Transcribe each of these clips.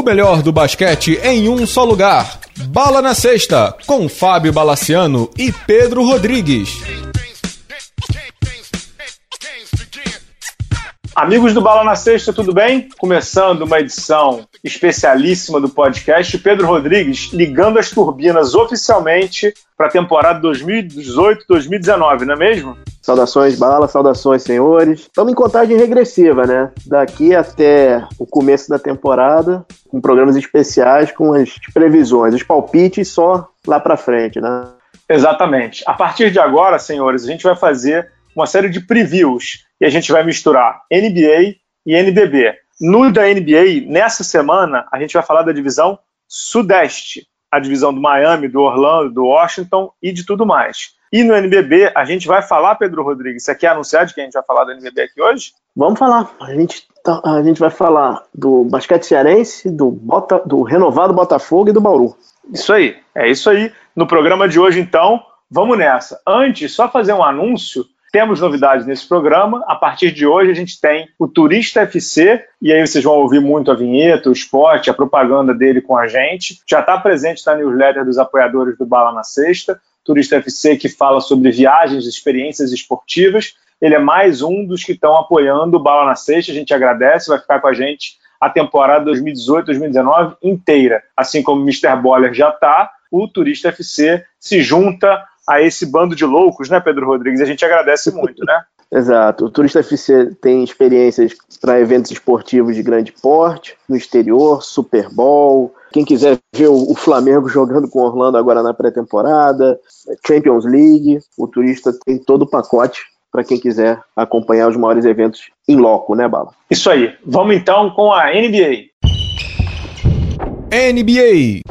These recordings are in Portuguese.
O melhor do basquete em um só lugar. Bala na Sexta, com Fábio Balaciano e Pedro Rodrigues. Amigos do Bala na Sexta, tudo bem? Começando uma edição especialíssima do podcast, Pedro Rodrigues ligando as turbinas oficialmente para a temporada 2018-2019, não é mesmo? Saudações, Bala, saudações, senhores. Estamos em contagem regressiva, né? Daqui até o começo da temporada, com programas especiais, com as previsões, os palpites só lá para frente, né? Exatamente. A partir de agora, senhores, a gente vai fazer uma série de previews e a gente vai misturar NBA e NBB. No da NBA, nessa semana, a gente vai falar da divisão Sudeste, a divisão do Miami, do Orlando, do Washington e de tudo mais. E no NBB, a gente vai falar, Pedro Rodrigues, você quer anunciar de quem a gente vai falar do NBB aqui hoje? Vamos falar. A gente, tá, a gente vai falar do basquete cearense, do, Bota, do renovado Botafogo e do Bauru. Isso aí, é isso aí. No programa de hoje, então, vamos nessa. Antes, só fazer um anúncio temos novidades nesse programa. A partir de hoje, a gente tem o Turista FC, e aí vocês vão ouvir muito a vinheta, o esporte, a propaganda dele com a gente. Já está presente na newsletter dos apoiadores do Bala na Sexta. Turista FC que fala sobre viagens, experiências esportivas. Ele é mais um dos que estão apoiando o Bala na Sexta. A gente agradece, vai ficar com a gente a temporada 2018-2019 inteira. Assim como o Mr. Boller já está, o Turista FC se junta a esse bando de loucos, né, Pedro Rodrigues? A gente agradece muito, né? Exato. O Turista FC tem experiências para eventos esportivos de grande porte, no exterior, Super Bowl. Quem quiser ver o Flamengo jogando com Orlando agora na pré-temporada, Champions League, o Turista tem todo o pacote para quem quiser acompanhar os maiores eventos em loco, né, Bala? Isso aí. Vamos então com a NBA. NBA.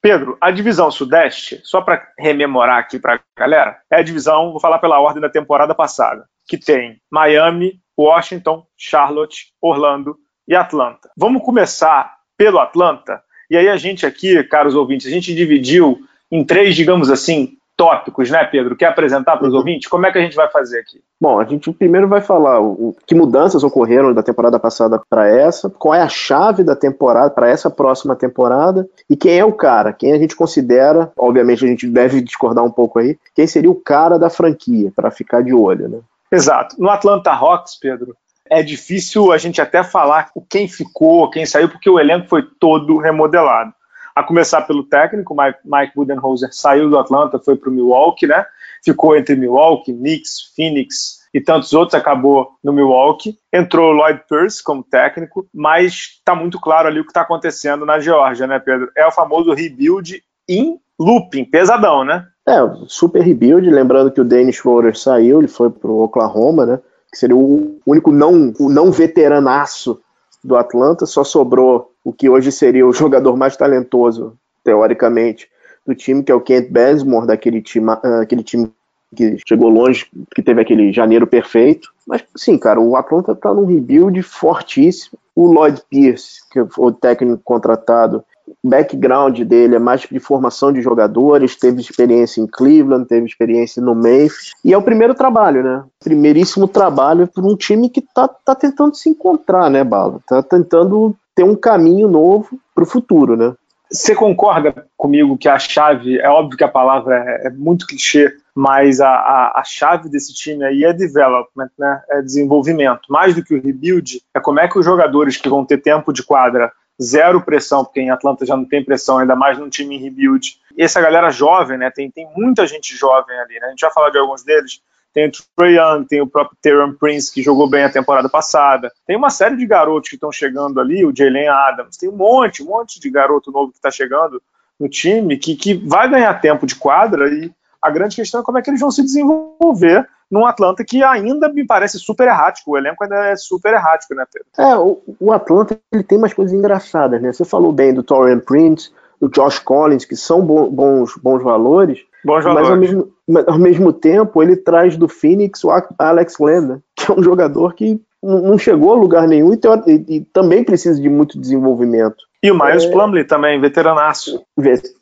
Pedro, a divisão Sudeste, só para rememorar aqui para a galera, é a divisão, vou falar pela ordem da temporada passada, que tem Miami, Washington, Charlotte, Orlando e Atlanta. Vamos começar pelo Atlanta, e aí a gente aqui, caros ouvintes, a gente dividiu em três, digamos assim, tópicos, né, Pedro? Quer apresentar para os uhum. ouvintes? Como é que a gente vai fazer aqui? Bom, a gente primeiro vai falar o, que mudanças ocorreram da temporada passada para essa, qual é a chave da temporada para essa próxima temporada e quem é o cara, quem a gente considera, obviamente a gente deve discordar um pouco aí, quem seria o cara da franquia para ficar de olho, né? Exato. No Atlanta Hawks, Pedro, é difícil a gente até falar quem ficou, quem saiu, porque o elenco foi todo remodelado. A começar pelo técnico, Mike, Budenholzer saiu do Atlanta, foi para o Milwaukee, né? Ficou entre Milwaukee, Knicks, Phoenix e tantos outros, acabou no Milwaukee. Entrou Lloyd Pierce como técnico, mas está muito claro ali o que está acontecendo na Geórgia, né, Pedro? É o famoso rebuild in looping, pesadão, né? É, super rebuild, lembrando que o Dennis Schroeder saiu, ele foi pro Oklahoma, né? Que seria o único não, o não veteranaço do Atlanta, só sobrou o que hoje seria o jogador mais talentoso, teoricamente, do time, que é o Kent Bazemore, daquele time, uh, aquele time que chegou longe, que teve aquele janeiro perfeito. Mas, sim, cara, o Atlanta tá num rebuild fortíssimo. O Lloyd Pierce, que foi o técnico contratado, background dele é mais de formação de jogadores, teve experiência em Cleveland, teve experiência no Memphis, e é o primeiro trabalho, né? Primeiríssimo trabalho para um time que tá, tá tentando se encontrar, né, Bala? Tá tentando ter um caminho novo para o futuro, né? Você concorda comigo que a chave, é óbvio que a palavra é, é muito clichê, mas a, a, a, chave desse time aí é development, né? é desenvolvimento. Mais do que o rebuild, é como é que os jogadores que vão ter tempo de quadra, zero pressão, porque em Atlanta já não tem pressão, ainda mais num time em rebuild. E essa galera jovem, né? tem, tem muita gente jovem ali, né? a gente vai falar de alguns deles, tem o Trey Young, tem o próprio Teron Prince, que jogou bem a temporada passada. Tem uma série de garotos que estão chegando ali, o Jalen Adams. Tem um monte, um monte de garoto novo que está chegando no time que, que vai ganhar tempo de quadra e a grande questão é como é que eles vão se desenvolver num Atlanta que ainda me parece super errático. O elenco ainda é super errático, né, Pedro? É, o, o Atlanta ele tem umas coisas engraçadas, né? Você falou bem do Torian Prince, do Josh Collins, que são bons, bons valores, Bons mas ao mesmo, mas ao mesmo tempo ele traz do Phoenix o Alex Lenda, que é um jogador que não chegou a lugar nenhum e, e, e também precisa de muito desenvolvimento. E o Miles é... Plumlee também, veteranaço.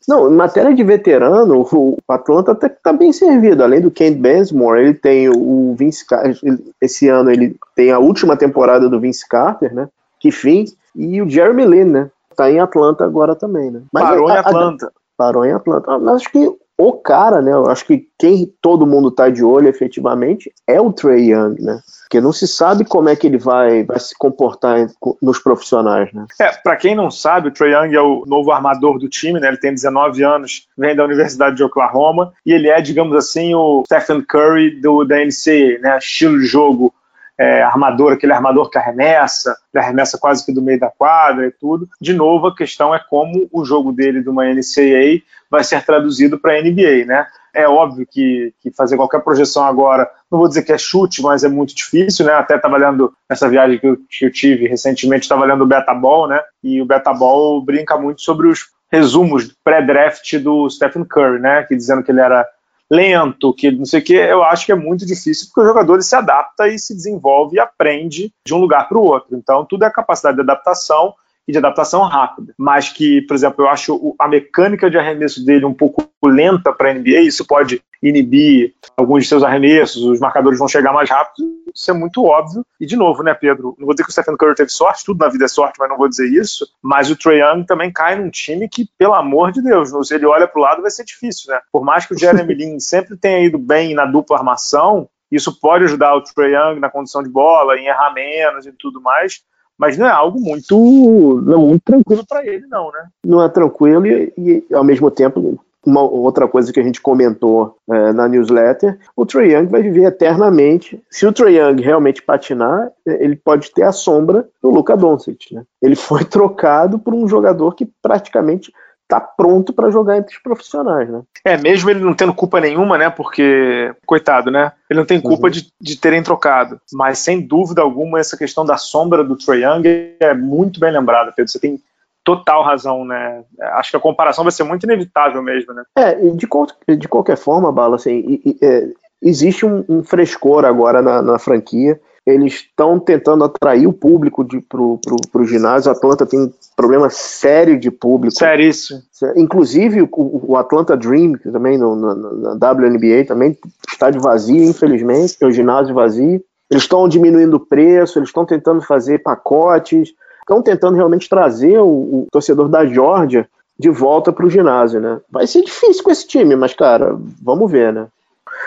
Não, em matéria de veterano, o Atlanta até está bem servido. Além do Kent Bazemore, ele tem o Vince Carter. Esse ano ele tem a última temporada do Vince Carter, né? que fim. E o Jeremy Lin, né? Tá em Atlanta agora também, né? Mas parou a, em Atlanta. A, parou em Atlanta. Mas acho que o cara, né? Eu acho que quem todo mundo tá de olho efetivamente é o Trey Young, né? Porque não se sabe como é que ele vai, vai se comportar nos profissionais, né? É, para quem não sabe, o Trey Young é o novo armador do time, né? Ele tem 19 anos, vem da Universidade de Oklahoma e ele é, digamos assim, o Stephen Curry do da NCAA, né? Estilo de jogo é, armador, aquele armador que arremessa, ele arremessa quase que do meio da quadra e tudo. De novo, a questão é como o jogo dele de uma NCAA vai ser traduzido para a NBA, né? É óbvio que, que, fazer qualquer projeção agora, não vou dizer que é chute, mas é muito difícil, né? Até estava lendo essa viagem que eu, que eu tive recentemente, estava lendo o Betaball, né? E o Betaball brinca muito sobre os resumos pré-draft do Stephen Curry, né? Que dizendo que ele era lento, que não sei o que, eu acho que é muito difícil, porque o jogador ele se adapta e se desenvolve e aprende de um lugar para o outro. Então, tudo é capacidade de adaptação e de adaptação rápida. Mas que, por exemplo, eu acho a mecânica de arremesso dele um pouco lenta para a NBA, isso pode inibir alguns de seus arremessos, os marcadores vão chegar mais rápido, isso é muito óbvio. E de novo, né, Pedro? Não vou dizer que o Stephen Curry teve sorte, tudo na vida é sorte, mas não vou dizer isso. Mas o Trae Young também cai num time que, pelo amor de Deus, se ele olha para o lado vai ser difícil, né? Por mais que o Jeremy Lin sempre tenha ido bem na dupla armação, isso pode ajudar o Trae Young na condição de bola, em errar menos e tudo mais mas não é algo muito, não muito tranquilo para ele, não, né? Não é tranquilo e, e, ao mesmo tempo, uma outra coisa que a gente comentou é, na newsletter, o Trae Young vai viver eternamente. Se o Trae Young realmente patinar, ele pode ter a sombra do Luka Doncic, né? Ele foi trocado por um jogador que praticamente tá pronto para jogar entre os profissionais, né? É, mesmo ele não tendo culpa nenhuma, né? Porque, coitado, né? Ele não tem culpa uhum. de, de terem trocado. Mas, sem dúvida alguma, essa questão da sombra do Trae Young é muito bem lembrada, Pedro. Você tem total razão, né? Acho que a comparação vai ser muito inevitável mesmo, né? É, de, de qualquer forma, Bala, assim, é, existe um, um, frescor agora na, na franquia eles estão tentando atrair o público para o ginásio. A Atlanta tem um problema sério de público. Seríssimo. Inclusive, o, o Atlanta Dream, que também no, na, na WNBA, também está de vazio, infelizmente, é o ginásio vazio. Eles estão diminuindo o preço, eles estão tentando fazer pacotes, estão tentando realmente trazer o, o torcedor da Georgia de volta para o ginásio, né? Vai ser difícil com esse time, mas, cara, vamos ver, né?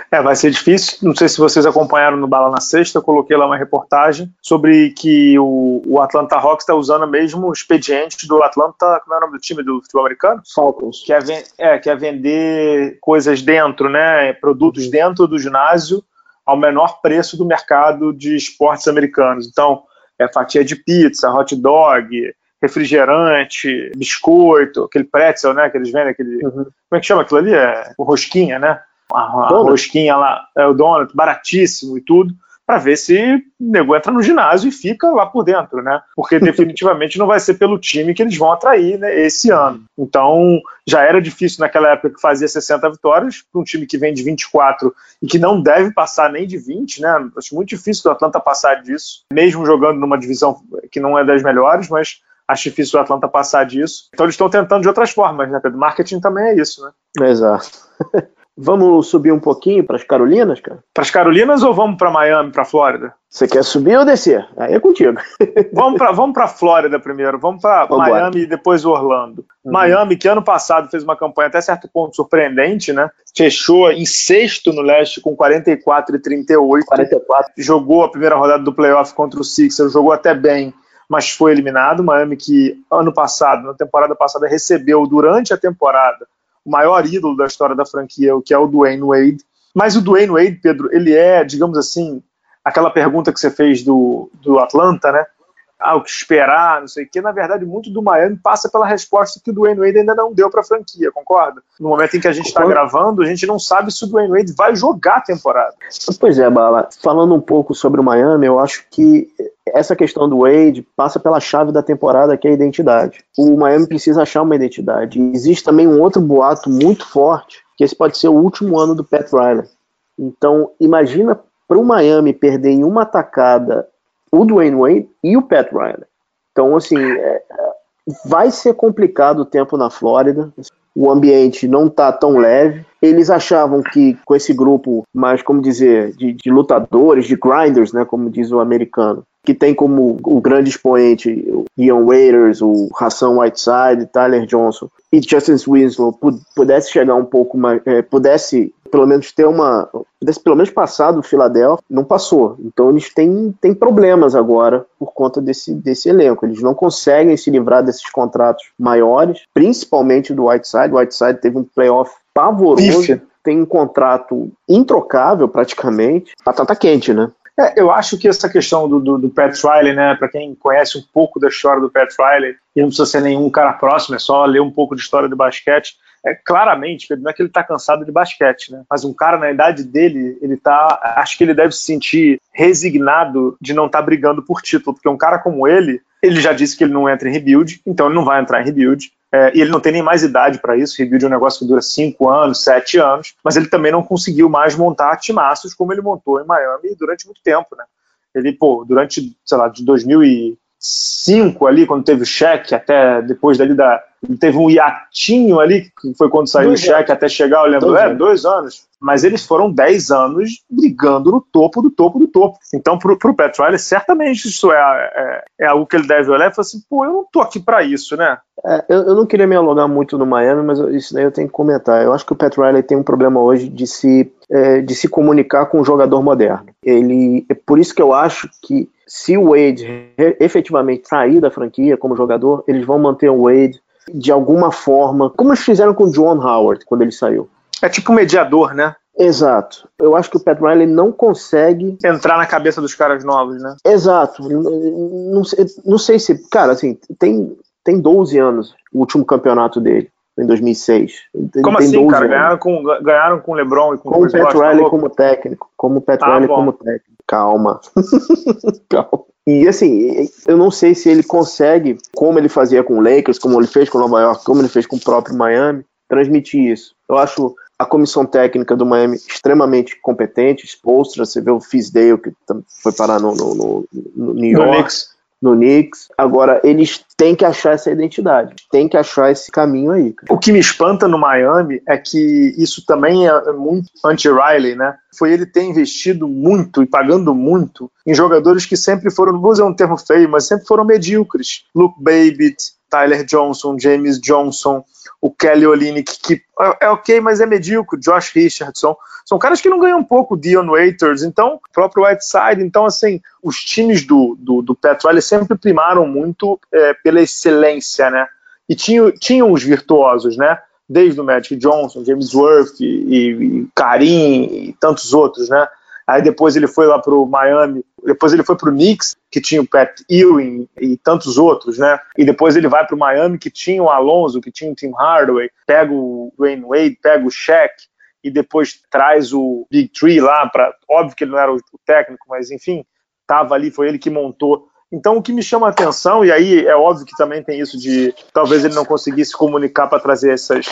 É, vai ser difícil. Não sei se vocês acompanharam no Bala na Sexta, eu coloquei lá uma reportagem sobre que o, o Atlanta Hawks está usando o mesmo expediente do Atlanta, como é o nome do time do futebol americano? Falcons. Que é, é, que é vender coisas dentro, né? Produtos uhum. dentro do ginásio ao menor preço do mercado de esportes americanos. Então, é fatia de pizza, hot dog, refrigerante, biscoito, aquele pretzel, né? Que eles vendem, aquele. Uhum. Como é que chama aquilo ali? É o rosquinha, né? a, a rosquinha lá, é, o donut, baratíssimo e tudo, para ver se o nego entra no ginásio e fica lá por dentro, né? Porque definitivamente não vai ser pelo time que eles vão atrair né, esse ano. Então, já era difícil naquela época que fazia 60 vitórias, para um time que vem de 24 e que não deve passar nem de 20, né? Acho muito difícil o Atlanta passar disso, mesmo jogando numa divisão que não é das melhores, mas acho difícil o Atlanta passar disso. Então eles estão tentando de outras formas, né, Pedro? Marketing também é isso, né? Exato. Vamos subir um pouquinho para as Carolinas, cara? Para as Carolinas ou vamos para Miami, para Flórida? Você quer subir ou descer? Aí é contigo. vamos para vamos para Flórida primeiro. Vamos para Miami e depois Orlando. Uhum. Miami, que ano passado fez uma campanha até certo ponto surpreendente, né? Fechou em sexto no leste com 44 e 38. 44. Jogou a primeira rodada do playoff contra o Sixers, jogou até bem, mas foi eliminado. Miami que ano passado, na temporada passada, recebeu durante a temporada o maior ídolo da história da franquia, que é o Dwayne Wade. Mas o Dwayne Wade, Pedro, ele é, digamos assim, aquela pergunta que você fez do, do Atlanta, né? Ah, o que esperar, não sei o quê. Na verdade, muito do Miami passa pela resposta que o Dwayne Wade ainda não deu para a franquia, concorda? No momento em que a gente está gravando, a gente não sabe se o Dwayne Wade vai jogar a temporada. Pois é, Bala. Falando um pouco sobre o Miami, eu acho que essa questão do Wade passa pela chave da temporada, que é a identidade. O Miami precisa achar uma identidade. existe também um outro boato muito forte, que esse pode ser o último ano do Pat Riley. Então, imagina para o Miami perder em uma atacada o Dwayne Wade e o Pat Riley. Então, assim, é, vai ser complicado o tempo na Flórida. O ambiente não está tão leve. Eles achavam que com esse grupo mais, como dizer, de, de lutadores, de grinders, né, como diz o americano, que tem como o grande expoente o Ian Waiters, o Hassan Whiteside, Tyler Johnson e Justin Winslow pudesse chegar um pouco mais, é, pudesse pelo menos ter uma, pudesse pelo menos passar do Philadelphia, não passou. Então eles têm, têm problemas agora por conta desse, desse elenco. Eles não conseguem se livrar desses contratos maiores, principalmente do Whiteside. O Whiteside teve um playoff pavoroso. Tem um contrato introcável praticamente. Batata quente, né? É, eu acho que essa questão do, do, do Pat Riley, né, para quem conhece um pouco da história do Pat Riley, e não precisa ser nenhum cara próximo, é só ler um pouco de história do basquete, é, claramente, não é que ele está cansado de basquete, né? Mas um cara na idade dele, ele tá. Acho que ele deve se sentir resignado de não estar tá brigando por título, porque um cara como ele, ele já disse que ele não entra em rebuild, então ele não vai entrar em rebuild. É, e ele não tem nem mais idade para isso. Rebuild é um negócio que dura 5 anos, 7 anos, mas ele também não conseguiu mais montar timaços como ele montou em Miami durante muito tempo, né? Ele, pô, durante, sei lá, de 2005 ali, quando teve o cheque, até depois dali da, teve um hiatinho ali, que foi quando saiu dois o cheque até chegar, eu lembro, dois é, anos. dois anos. Mas eles foram dez anos brigando no topo do topo do topo. Então, pro, pro Pat Riley, certamente isso é, é, é, algo que ele deve olhar e falar assim, pô, eu não tô aqui para isso, né? É, eu, eu, não queria me alongar muito no Miami, mas isso daí eu tenho que comentar. Eu acho que o Pat Riley tem um problema hoje de se, é, de se comunicar com o jogador moderno. Ele, é por isso que eu acho que se o Wade efetivamente sair da franquia como jogador, eles vão manter o Wade de alguma forma, como eles fizeram com o John Howard quando ele saiu. É tipo um mediador, né? Exato. Eu acho que o Pat Riley não consegue entrar na cabeça dos caras novos, né? Exato. Não, sei, não sei se, cara, assim, tem tem 12 anos o último campeonato dele em 2006. Como tem assim, cara? Ganharam com, ganharam com o LeBron e com, com o Pat tá Riley como técnico. Como o Pat ah, Riley bom. como técnico. Calma. Calma. E assim, eu não sei se ele consegue, como ele fazia com o Lakers, como ele fez com Nova York, como ele fez com o próprio Miami, transmitir isso. Eu acho a comissão técnica do Miami extremamente competente, exposta. Você vê o Fisdale, que foi parar no, no, no, no New York. No Knicks. Agora, eles têm que achar essa identidade, têm que achar esse caminho aí. O que me espanta no Miami é que isso também é muito anti-Riley, né? Foi ele ter investido muito e pagando muito em jogadores que sempre foram, vou usar um termo feio, mas sempre foram medíocres. Luke Babbitt, Tyler Johnson, James Johnson, o Kelly Olynyk, que é, é ok, mas é medíocre, Josh Richardson. São caras que não ganham pouco, Dion Waiters, então, próprio Whiteside. Então, assim, os times do, do, do sempre primaram muito é, pela excelência, né? E tinham, tinham os virtuosos, né? Desde o Magic Johnson, James Worth e, e Karim e tantos outros, né? Aí depois ele foi lá para o Miami, depois ele foi para o Knicks, que tinha o Pat Ewing e tantos outros, né? E depois ele vai para o Miami, que tinha o Alonso, que tinha o Tim Hardaway, pega o Wayne Wade, pega o Shaq, e depois traz o Big Tree lá para, óbvio que ele não era o técnico, mas enfim, estava ali, foi ele que montou então, o que me chama a atenção, e aí é óbvio que também tem isso de talvez ele não conseguisse comunicar para trazer essas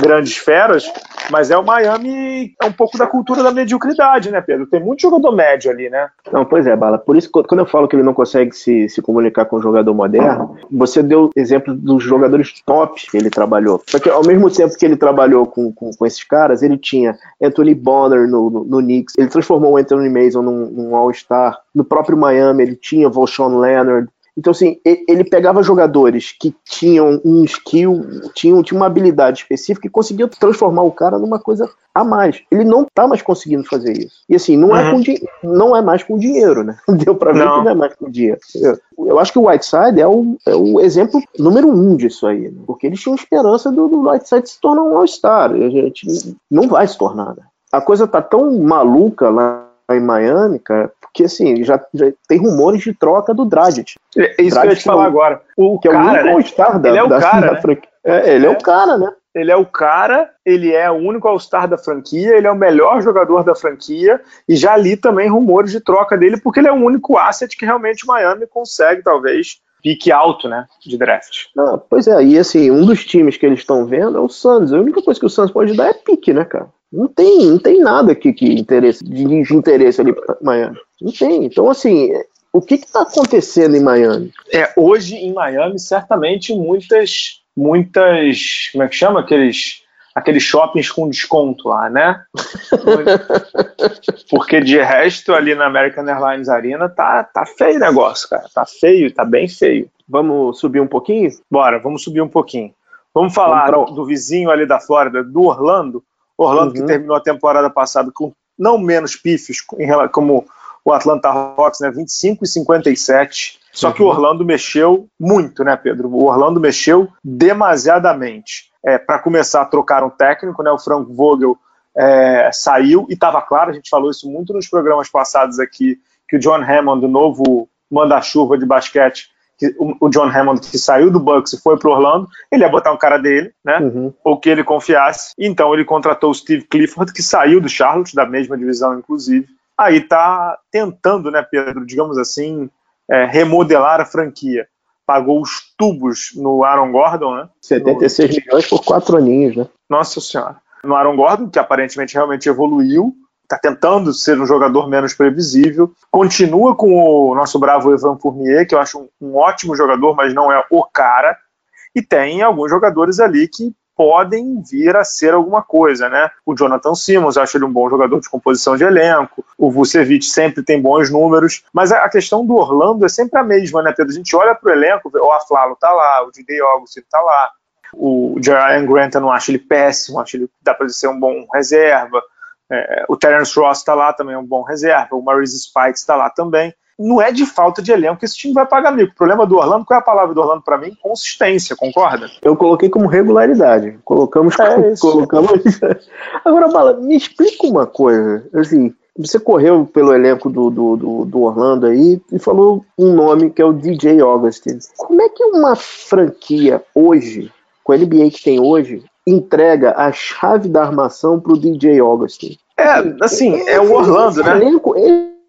grandes feras, mas é o Miami, é um pouco da cultura da mediocridade, né, Pedro? Tem muito jogador médio ali, né? Não, pois é, Bala. Por isso, quando eu falo que ele não consegue se, se comunicar com o jogador moderno, você deu exemplo dos jogadores top que ele trabalhou. Só que ao mesmo tempo que ele trabalhou com, com, com esses caras, ele tinha Anthony Bonner no, no, no Knicks, ele transformou o Anthony Mason num, num All-Star. No próprio Miami, ele tinha Volshon Leonard. Então, assim, ele pegava jogadores que tinham um skill, tinham, tinham uma habilidade específica e conseguia transformar o cara numa coisa a mais. Ele não tá mais conseguindo fazer isso. E assim, não, é uhum. é, com não é mais com dinheiro, né? Deu pra ver não. que não é mais com dinheiro. Eu, eu acho que o Whiteside é o, é o exemplo número um disso aí, né? Porque eles tinham esperança do, do Whiteside se tornar um All-Star. A gente não vai se tornar, né? A coisa tá tão maluca lá em Miami, cara, porque assim, já, já tem rumores de troca do Dragic. É, isso Dragic que eu ia te falar é agora. O que cara, é o único All-Star da, ele é o da, cara, da né? franquia. É, ele é. é o cara, né? Ele é o cara, ele é o único All-Star da franquia, ele é o melhor jogador da franquia, e já li também rumores de troca dele, porque ele é o único asset que realmente Miami consegue, talvez, pique alto, né, de draft. Ah, pois é, e assim, um dos times que eles estão vendo é o Suns. A única coisa que o Suns pode dar é pique, né, cara? Não tem, não tem nada aqui que interesse, de, de interesse ali para Miami. Não tem. Então, assim, o que está acontecendo em Miami? É, hoje em Miami, certamente muitas, muitas, como é que chama aqueles aqueles shoppings com desconto lá, né? Porque de resto, ali na American Airlines Arena, tá, tá feio o negócio, cara. Tá feio, tá bem feio. Vamos subir um pouquinho? Bora, vamos subir um pouquinho. Vamos falar vamos do vizinho ali da Flórida, do Orlando. Orlando uhum. que terminou a temporada passada com não menos pífios como o Atlanta Hawks, né? 25 e 57. Só que o uhum. Orlando mexeu muito, né, Pedro? O Orlando mexeu demasiadamente. É, Para começar, trocaram um técnico, né? O Frank Vogel é, saiu e estava claro, a gente falou isso muito nos programas passados aqui, que o John Hammond, o novo manda-chuva de basquete, que, o, John Hammond que saiu do Bucks e foi para Orlando, ele ia botar um cara dele, né? Uhum. Ou que ele confiasse. Então ele contratou o Steve Clifford, que saiu do Charlotte, da mesma divisão, inclusive. Aí tá tentando, né, Pedro, digamos assim, é, remodelar a franquia. Pagou os tubos no Aaron Gordon, né? 76 no... milhões por quatro aninhos, né? Nossa Senhora. No Aaron Gordon, que aparentemente realmente evoluiu, está tentando ser um jogador menos previsível. Continua com o nosso bravo Evan Fournier, que eu acho um, um, ótimo jogador, mas não é o cara. E tem alguns jogadores ali que podem vir a ser alguma coisa, né? O Jonathan Simmons, acho ele um bom jogador de composição de elenco. O Vucevic sempre tem bons números. Mas a questão do Orlando é sempre a mesma, né, Pedro? A gente olha para o elenco, o Aflalo tá lá, o Didei Augustin tá lá, o Jerian Grant eu não acho ele péssimo, acho ele dá para ser um bom reserva. É, o Terence Ross está lá também, é um bom reserva. O Maurice Spikes está lá também. Não é de falta de elenco que esse time vai pagar mico. O problema do Orlando, qual é a palavra do Orlando para mim? Consistência, concorda? Eu coloquei como regularidade. Colocamos. É colocamos. Agora, Bala, me explica uma coisa. Assim, você correu pelo elenco do, do, do, do, Orlando aí e falou um nome que é o DJ Augustin. Como é que uma franquia hoje, com a NBA que tem hoje, entrega a chave da armação para o DJ Augustin. É, assim, é o Orlando, esse né? Elenco,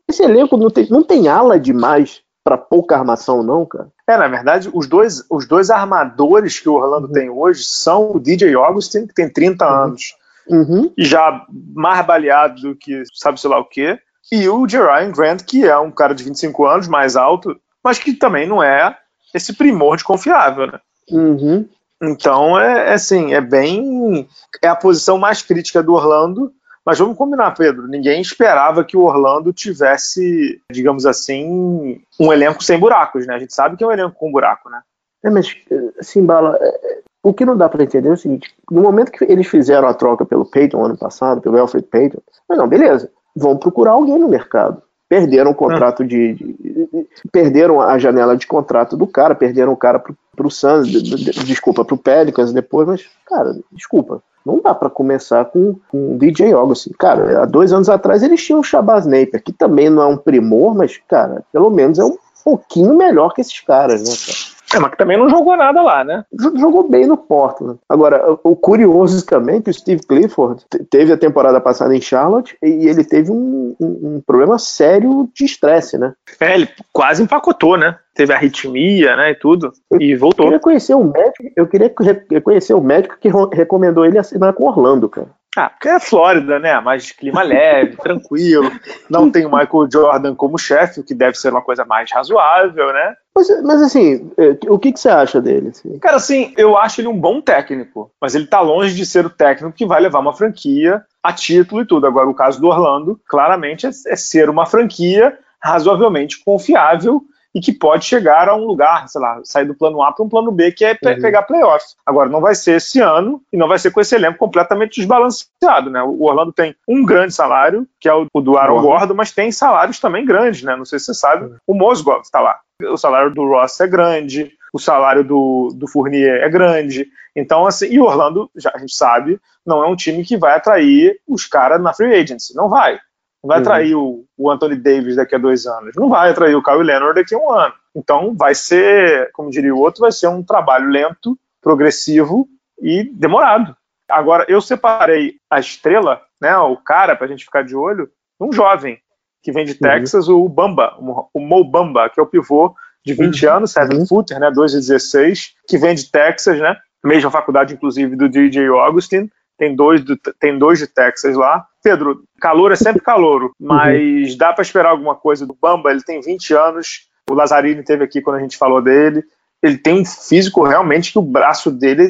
esse elenco não tem, não tem ala demais para pouca armação, não, cara. É, na verdade, os dois, os dois armadores que o Orlando uhum. tem hoje são o DJ Augustin, que tem 30 uhum. anos, uhum. e já mais baleado do que sabe-se lá o quê, e o Jerian Grant, que é um cara de 25 anos, mais alto, mas que também não é esse primor de confiável, né? Uhum. Então, é, é assim, é bem. É a posição mais crítica do Orlando. Mas vamos combinar, Pedro. Ninguém esperava que o Orlando tivesse, digamos assim, um elenco sem buracos, né? A gente sabe que é um elenco com buraco, né? É, mas, assim, Bala, é, o que não dá para entender é o seguinte: no momento que eles fizeram a troca pelo Peyton ano passado, pelo Alfred Peyton, mas não, beleza, vão procurar alguém no mercado perderam o contrato de, de, de, perderam a janela de contrato do cara, perderam o cara pro, pro Suns, de, desculpa, pro Pelicans depois, mas, cara, desculpa, não dá para começar com, com o DJ Augustin. Cara, há dois anos atrás eles tinham o Shabazz Napier, que também não é um primor, mas, cara, pelo menos é um pouquinho melhor que esses caras, né, cara? É, mas que também não jogou nada lá, né? Jogou bem no Portland. Agora, o curioso também é que o Steve Clifford teve a temporada passada em Charlotte e ele teve um, um, um problema sério de estresse, né? É, ele quase empacotou, né? Teve arritmia, né, e tudo, eu e voltou. Eu queria conhecer o médico, eu queria conhecer o médico que recomendou ele assinar com Orlando, cara. Ah, porque é Flórida, né? Mais clima leve, tranquilo. Não tem o Michael Jordan como chefe, o que deve ser uma coisa mais razoável, né? Mas, mas assim, é, o que, que você acha dele? Assim? Cara, assim, eu acho ele um bom técnico, mas ele tá longe de ser o técnico que vai levar uma franquia a título e tudo. Agora, o caso do Orlando, claramente, é, é ser uma franquia razoavelmente confiável e que pode chegar a um lugar, sei lá, sair do plano A para um plano B, que é uhum. pegar playoff. Agora, não vai ser esse ano e não vai ser com esse elenco completamente desbalanceado, né? O Orlando tem um grande salário, que é o do Aaron Gordon, mas tem salários também grandes, né? Não sei se você sabe, uhum. o Mosgov está lá. O salário do Ross é grande, o salário do, do Fournier é grande. Então, assim, e o Orlando, já a gente sabe, não é um time que vai atrair os caras na free agency. Não vai. Não vai uhum. atrair o, o Anthony Davis daqui a dois anos. Não vai atrair o Kyle Leonard daqui a um ano. Então vai ser, como diria o outro, vai ser um trabalho lento, progressivo e demorado. Agora, eu separei a estrela, né, o cara, para a gente ficar de olho, um jovem que vem de uhum. Texas, o Bamba, o Mo Bamba, que é o pivô de 20 uhum. anos, seven uhum. footer, né, 2 de 16, que vem de Texas, né, mesma faculdade, inclusive, do DJ Augustin, tem dois, do, tem dois de Texas lá. Pedro, calor é sempre calor, mas uhum. dá para esperar alguma coisa do Bamba, ele tem 20 anos, o Lazzarini teve aqui quando a gente falou dele, ele tem um físico realmente que o braço dele,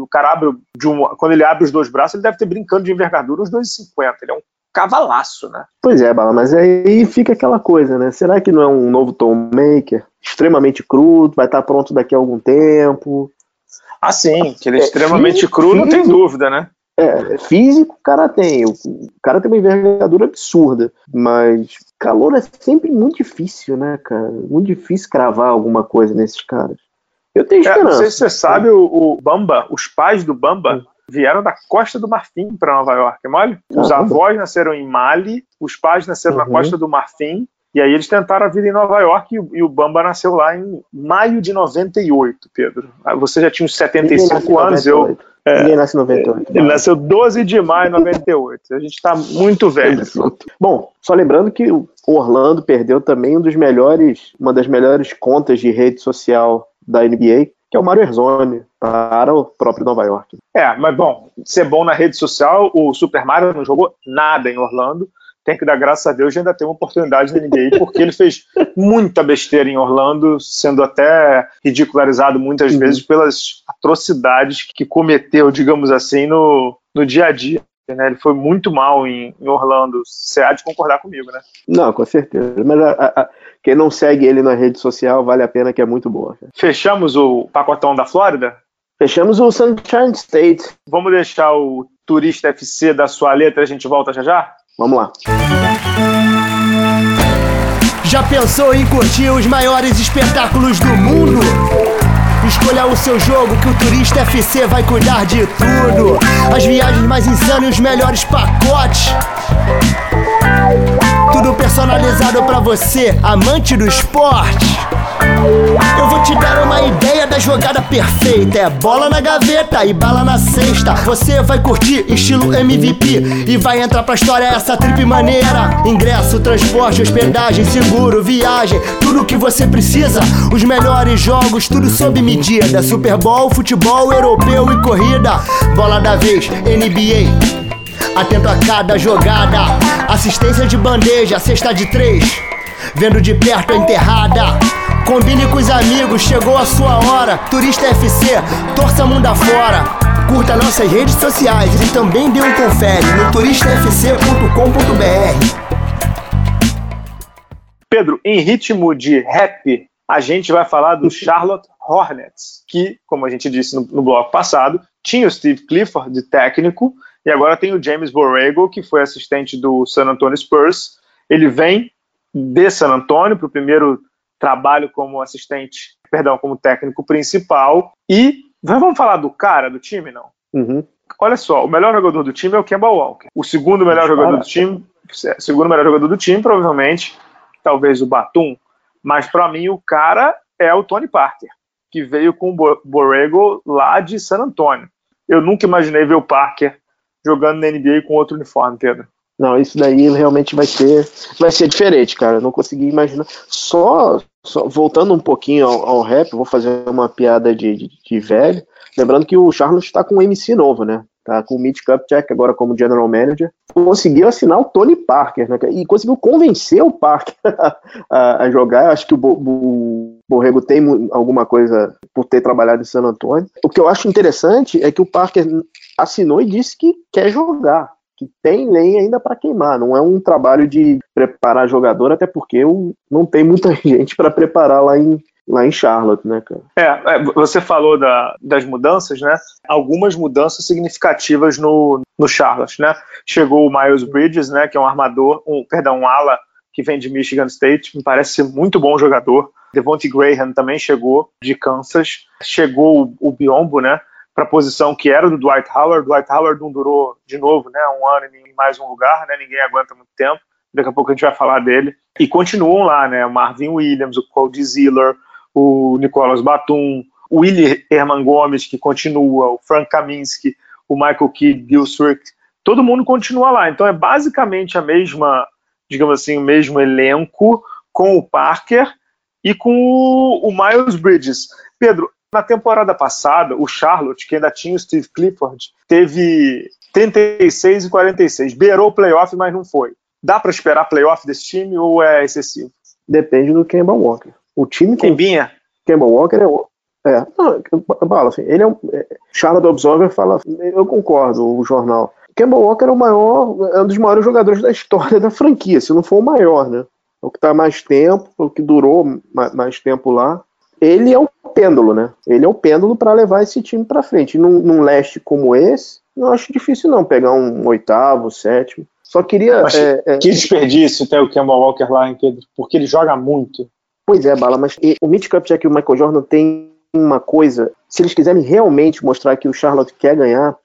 o cara abre de um, quando ele abre os dois braços, ele deve ter brincando de envergadura uns 2,50. Ele é um cavalaço, né? Pois é, Bala, mas aí fica aquela coisa, né? Será que não é um novo Tom Maker? Extremamente cru, vai estar pronto daqui a algum tempo. Ah, sim, que ele é, é extremamente físico, cru, não tem dúvida, né? É, físico o cara tem, o cara tem uma envergadura absurda, mas calor é sempre muito difícil, né, cara? Muito difícil cravar alguma coisa nesses caras. Eu tenho esperança. É, não sei se você sabe, o, o Bamba, os pais do Bamba vieram da Costa do Marfim para Nova York, é mole? Os avós nasceram em Mali, os pais nasceram uhum. na Costa do Marfim, e aí eles tentaram a vida em Nova York e, o Bamba nasceu lá em maio de 98, Pedro. Ah, você já tinha uns 75 anos, eu é, Ninguém nasce em 98. Ele nasceu 12 de maio de 98. A gente está muito velho. Bom, só lembrando que o Orlando perdeu também um dos melhores, uma das melhores contas de rede social da NBA, que é o Mario Erzoni, para o próprio Nova York. É, mas bom, ser bom na rede social, o Super Mario não jogou nada em Orlando tem que dar graças a Deus de ainda ter uma oportunidade na NBA, porque ele fez muita besteira em Orlando, sendo até ridicularizado muitas uhum. vezes pelas atrocidades que cometeu, digamos assim, no, no dia a dia. Né? Ele foi muito mal em, em, Orlando. Você há de concordar comigo, né? Não, com certeza. Mas a, a, quem não segue ele na rede social, vale a pena que é muito boa. Fechamos o pacotão da Flórida? Fechamos o Sunshine State. Vamos deixar o Turista FC da sua letra, a gente volta já já? Vamos lá. Já pensou em curtir os maiores espetáculos do mundo? Escolha o seu jogo que o Turista FC vai cuidar de tudo. As viagens mais insanas e os melhores pacotes. Tudo personalizado para você, amante do esporte. Eu vou te dar uma ideia da jogada perfeita. É bola na gaveta e bala na cesta. Você vai curtir estilo MVP e vai entrar pra história essa trip maneira. Ingresso, transporte, hospedagem, seguro, viagem, tudo que você precisa. Os melhores jogos, tudo sob medida. Super Bowl, futebol europeu e corrida. Bola da vez, NBA. Atento a cada jogada. Assistência de bandeja, cesta de três. Vendo de perto a enterrada. Combine com os amigos, chegou a sua hora. Turista FC, torça mundo afora. Curta nossas redes sociais e também dê um confere no turistafc.com.br. Pedro, em ritmo de rap, a gente vai falar do Charlotte Hornets, que, como a gente disse no, no bloco passado, tinha o Steve Clifford de técnico e agora tem o James Borrego, que foi assistente do San Antonio Spurs. Ele vem de San Antonio para o primeiro trabalho como assistente, perdão, como técnico principal. E vamos falar do cara do time, não? Uhum. Olha só, o melhor jogador do time é o Kemba Walker. O segundo melhor jogador do time, segundo melhor jogador do time, provavelmente, talvez o Batum. Mas para mim o cara é o Tony Parker, que veio com o Borrego lá de San Antonio. Eu nunca imaginei ver o Parker jogando na NBA com outro uniforme, Pedro. Não, isso daí realmente vai ser, vai ser diferente, cara. Eu não consegui imaginar. Só, só voltando um pouquinho ao, ao, rap, vou fazer uma piada de, de, de velho. Lembrando que o Charles está com um MC novo, né? Tá com o Mitch Kupchak agora como general manager. Conseguiu assinar o Tony Parker, né? E conseguiu convencer o Parker a, a, jogar. Eu acho que o, o Borrego tem alguma coisa por ter trabalhado em San Antonio. O que eu acho interessante é que o Parker assinou e disse que quer jogar que tem lenha ainda para queimar. Não é um trabalho de preparar jogador, até porque não tem muita gente para preparar lá em, lá em Charlotte, né, cara? É, é, você falou da, das mudanças, né? Algumas mudanças significativas no, no Charlotte, né? Chegou o Miles Bridges, né? Que é um armador, um, perdão, um ala que vem de Michigan State, me parece ser muito bom jogador. Devontae Graham também chegou de Kansas. Chegou o, o Biombo, né? Para a posição que era do Dwight Howard. Dwight Howard não durou de novo, né, um ano em mais um lugar, né, ninguém aguenta muito tempo. Daqui a pouco a gente vai falar dele. E continuam lá, né, o Marvin Williams, o Cody Ziller, o Nicolas Batum, o Willie Herman Gomes, que continua, o Frank Kaminsky, o Michael Kidd, Bill Swick, todo mundo continua lá. Então é basicamente a mesma, digamos assim, o mesmo elenco com o Parker e com o Miles Bridges. Pedro, na temporada passada, o Charlotte, que ainda tinha o Steve Clifford, teve 36 e 46. Beirou o playoff, mas não foi. Dá para esperar playoff desse time ou é excessivo? Depende do Kemba Walker. O time com Kembinha? Kemba Walker é É, não, Bala, assim, ele é um. É, Charlotte Observer fala, eu concordo, o jornal. Kemba Walker é o maior, é um dos maiores jogadores da história da franquia, se não for o maior, né? É o que está mais tempo, o que durou mais tempo lá. Ele é o pêndulo, né? Ele é o pêndulo para levar esse time para frente. Num, num leste como esse, não acho difícil não pegar um oitavo, sétimo. Só queria. Mas, é, é, que desperdício ter o Kemba Walker lá, hein, Pedro? Porque ele joga muito. Pois é, Bala, mas o Mitch Kupchak e o Michael Jordan tem uma coisa. Se eles quiserem realmente mostrar que o Charlotte quer ganhar.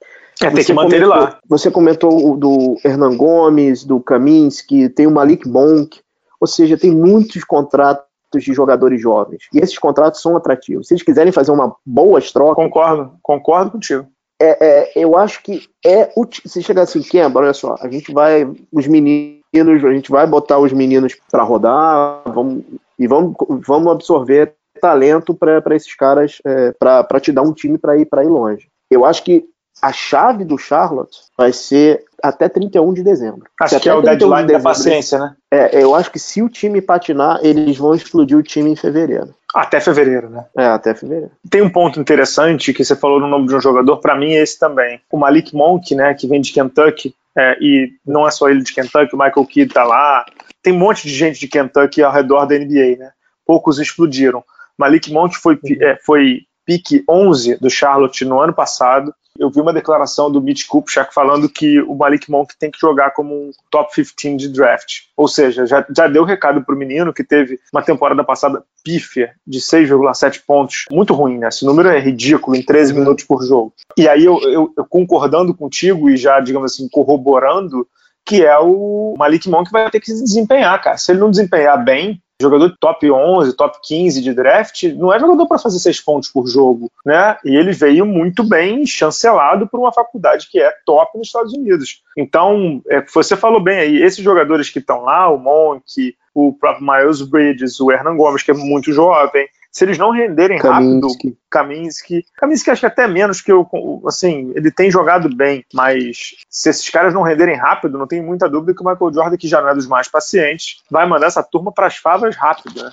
É, tem que manter comentou, ele lá. Você comentou do Hernan Gomes, do Kaminsky, tem o Malik Monk. Ou seja, tem muitos contratos de jogadores jovens. E esses contratos são atrativos. Se eles quiserem fazer uma boa troca. Concordo, concordo contigo. É, é, eu acho que é. Se chegar assim, Kemba, olha só, a gente vai. Os meninos, a gente vai botar os meninos para rodar, vamos, e vamos, vamos absorver talento para esses caras, é, para te dar um time para ir, ir longe. Eu acho que a chave do Charlotte vai ser até 31 de dezembro. Acho que é o deadline de da paciência, né? É, eu acho que se o time patinar, eles vão explodir o time em fevereiro. Até fevereiro, né? É, até fevereiro. Tem um ponto interessante que você falou no nome de um jogador, para mim é esse também. O Malik Monk, né, que vem de Kentucky, é, e não é só ele de Kentucky, o Michael Kidd tá lá. Tem um monte de gente de Kentucky ao redor da NBA, né? Poucos explodiram. Malik Monk foi, é, foi pique 11 do Charlotte no ano passado eu vi uma declaração do Mitch Kupchak falando que o Malik Monk tem que jogar como um top 15 de draft. Ou seja, já, já deu recado pro menino que teve uma temporada passada pífia de 6,7 pontos. Muito ruim, né? Esse número é ridículo, em 13 uhum. minutos por jogo. E aí eu, eu, eu concordando contigo e já, digamos assim, corroborando que é o Malik Monk vai ter que se desempenhar, cara. Se ele não desempenhar bem, jogador top 11, top 15 de draft, não é jogador para fazer seis pontos por jogo, né? E ele veio muito bem chancelado por uma faculdade que é top nos Estados Unidos. Então, é, você falou bem aí, esses jogadores que estão lá, o Monk, o próprio Miles Bridges, o Hernan Gomes, que é muito jovem, se eles não renderem Kaminsky. rápido, Kaminsky, Kaminsky acho que até menos que eu, assim, ele tem jogado bem, mas se esses caras não renderem rápido, não tem muita dúvida que o Michael Jordan, que já não é dos mais pacientes, vai mandar essa turma para as favas rápido, né?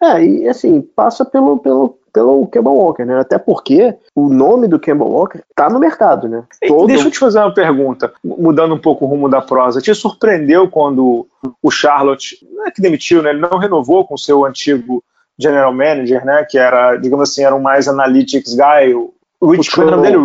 é, e assim, passa pelo, pelo, pelo Kemba Walker, né? Até porque o nome do Kemba Walker tá no mercado, né? Todo... Deixa eu te fazer uma pergunta, mudando um pouco o rumo da prosa. Te surpreendeu quando o Charlotte, não é que demitiu, né? Ele não renovou com o seu antigo general manager, né, que era, digamos assim, era um mais analytics guy, o Rich, o nome dele,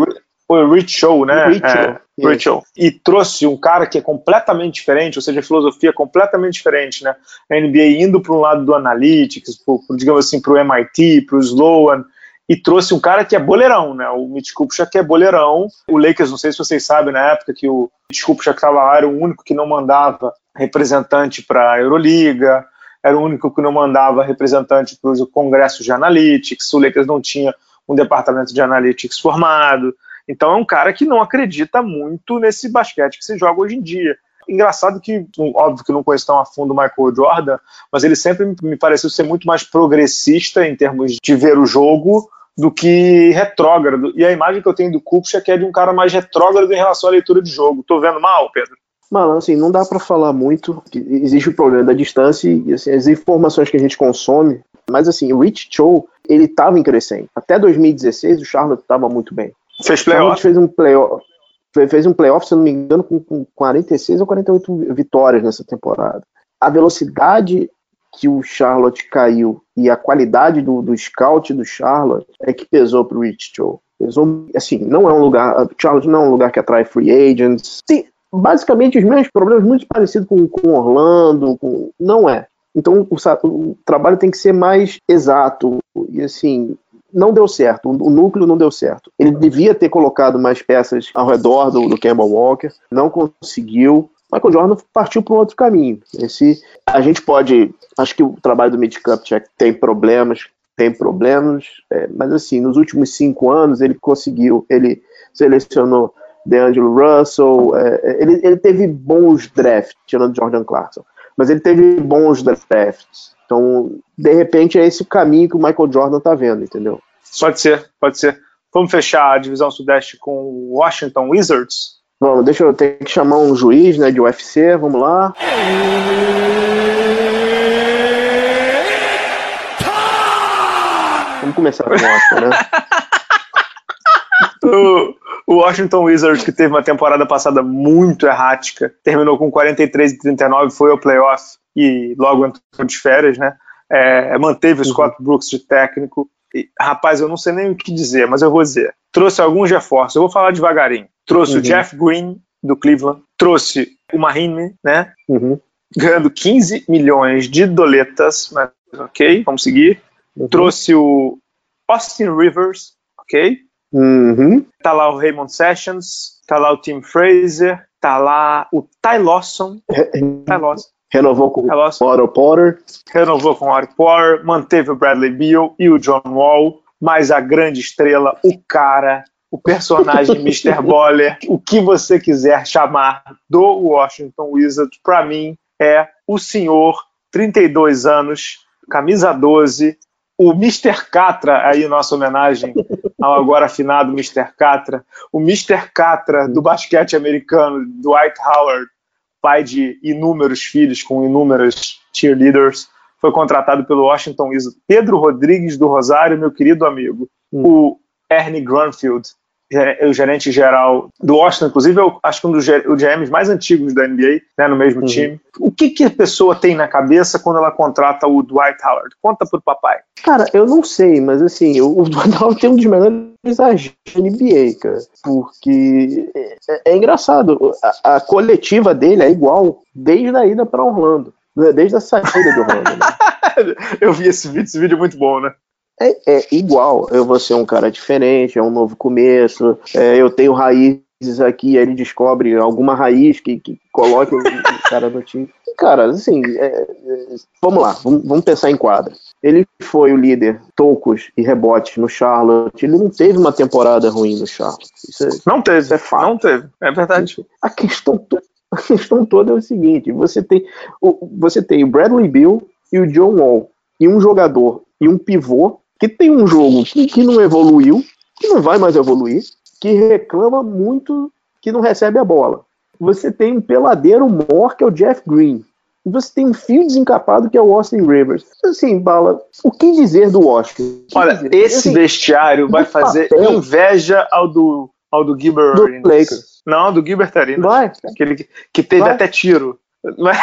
o Rich Show, né? Rich, é, Rich Show. E trouxe um cara que é completamente diferente, ou seja, filosofia completamente diferente, né? A NBA indo para um lado do analytics, pro, pro, digamos assim, para o MIT, para o Sloan, e trouxe um cara que é boleirão, né? O Mitch Kupchak é boleirão. O Lakers, não sei se vocês sabem, na época que o Mitch Kupchak estava lá, era o único que não mandava representante para a Euroliga era o único que não mandava representante para os congressos de analytics, o Lakers não tinha um departamento de analytics formado. Então é um cara que não acredita muito nesse basquete que se joga hoje em dia. Engraçado que, óbvio que não conheço tão a fundo o Michael Jordan, mas ele sempre me pareceu ser muito mais progressista em termos de ver o jogo do que retrógrado. E a imagem que eu tenho do Kupcha é de um cara mais retrógrado em relação à leitura de jogo. Tô vendo mal, Pedro? Mano, assim, não dá para falar muito. Existe o problema da distância e assim, as informações que a gente consome. Mas assim, o Rich Cho, ele tava em crescente. Até 2016 o Charlotte tava muito bem. Fez playoff? fez um playoff. Fez um playoff, se não me engano, com, com 46 ou 48 vitórias nessa temporada. A velocidade que o Charlotte caiu e a qualidade do, do scout do Charlotte é que pesou pro Rich Cho. Pesou, assim, não é um lugar. Charlotte não é um lugar que atrai free agents. Sim, basicamente os mesmos problemas, muito parecidos com, Orlando, com, não é. Então o, o, trabalho tem que ser mais exato e assim não deu certo, o, o núcleo não deu certo. Ele devia ter colocado mais peças ao redor do, do Campbell Walker, não conseguiu. Michael Jordan partiu para um outro caminho. Esse, a gente pode, acho que o trabalho do Mid Cup tem problemas, tem problemas, é, mas assim, nos últimos cinco anos ele conseguiu, ele selecionou DeAngelo Russell. É, é, ele, ele teve bons drafts, tirando Jordan Clarkson, mas ele teve bons drafts. Então, de repente, é esse o caminho que o Michael Jordan tá vendo, entendeu? Pode ser, pode ser. Vamos fechar a divisão sudeste com o Washington Wizards? Vamos, deixa eu ter que chamar um juiz né, de UFC, vamos lá. Vamos começar com o Washington, né? o, o Washington Wizards, que teve uma temporada passada muito errática, terminou com 43 e 39, foi ao playoff e logo entrou de férias, né? É, manteve o uhum. Scott Brooks de técnico. E, rapaz, eu não sei nem o que dizer, mas eu vou dizer. Trouxe alguns reforços, eu vou falar devagarinho. Trouxe uhum. o Jeff Green, do Cleveland, trouxe o Mahine, né? Uhum. Ganhando 15 milhões de doletas, mas ok, vamos seguir. Uhum. Trouxe o Austin Rivers, ok? Uhum. Tá lá o Raymond Sessions, tá lá o Tim Fraser, tá lá o Ty Lawson. Ty Lawson. Renovou com o Otto Potter. Renovou com o Otto Potter, manteve o Bradley Beal e o John Wall, mas a grande estrela, o cara, o personagem Mr. Boller, o que você quiser chamar do Washington Wizards, para mim é o senhor, 32 anos, camisa 12, o Mr. Catra, aí nossa homenagem ao agora afinado Mr. Catra, o Mr. Catra do basquete americano, Dwight Howard, pai de inúmeros filhos com inúmeras cheerleaders, foi contratado pelo Washington Wizards. Pedro Rodrigues do Rosário, meu querido amigo. Hum. O Ernie Grunfield, o gerente geral do Washington, inclusive, eu acho que um dos GMs mais antigos da NBA, né, no mesmo uhum. time. O que, que a pessoa tem na cabeça quando ela contrata o Dwight Howard? Conta pro papai. Cara, eu não sei, mas assim, o Dwight Howard tem um dos melhores agentes da NBA, cara. Porque é, é engraçado, a, a, coletiva dele é igual desde a ida para Orlando. Né, desde a saída do Orlando. Né? eu vi esse vídeo, esse vídeo é muito bom, né? É, é, igual. Eu vou ser um cara diferente, é um novo começo, é, eu tenho raízes aqui, aí ele descobre alguma raiz que, que coloque o, cara no time. Cara, assim, é, é, vamos lá, vamos, vamos, pensar em quadra. Ele foi o líder tocos e rebotes no Charlotte. Ele não teve uma temporada ruim no Charlotte. É, não teve, é fato. Não teve, é verdade. A questão, a questão toda é o seguinte: você tem o, você tem o Bradley Bill e o John Wall, e um jogador e um pivô que tem um jogo que, que não evoluiu, que não vai mais evoluir, que reclama muito que não recebe a bola. Você tem um peladeiro mor, que é o Jeff Green. E você tem um fio desencapado, que é o Austin Rivers. Assim, Bala, o que dizer do Washington? Olha, dizer? esse assim, vestiário vai fazer papel, inveja ao do, ao do Gilbert do Lakers. Não, do Gilbert Arenas. Vai. Aquele que, teve vai. até tiro. Vai.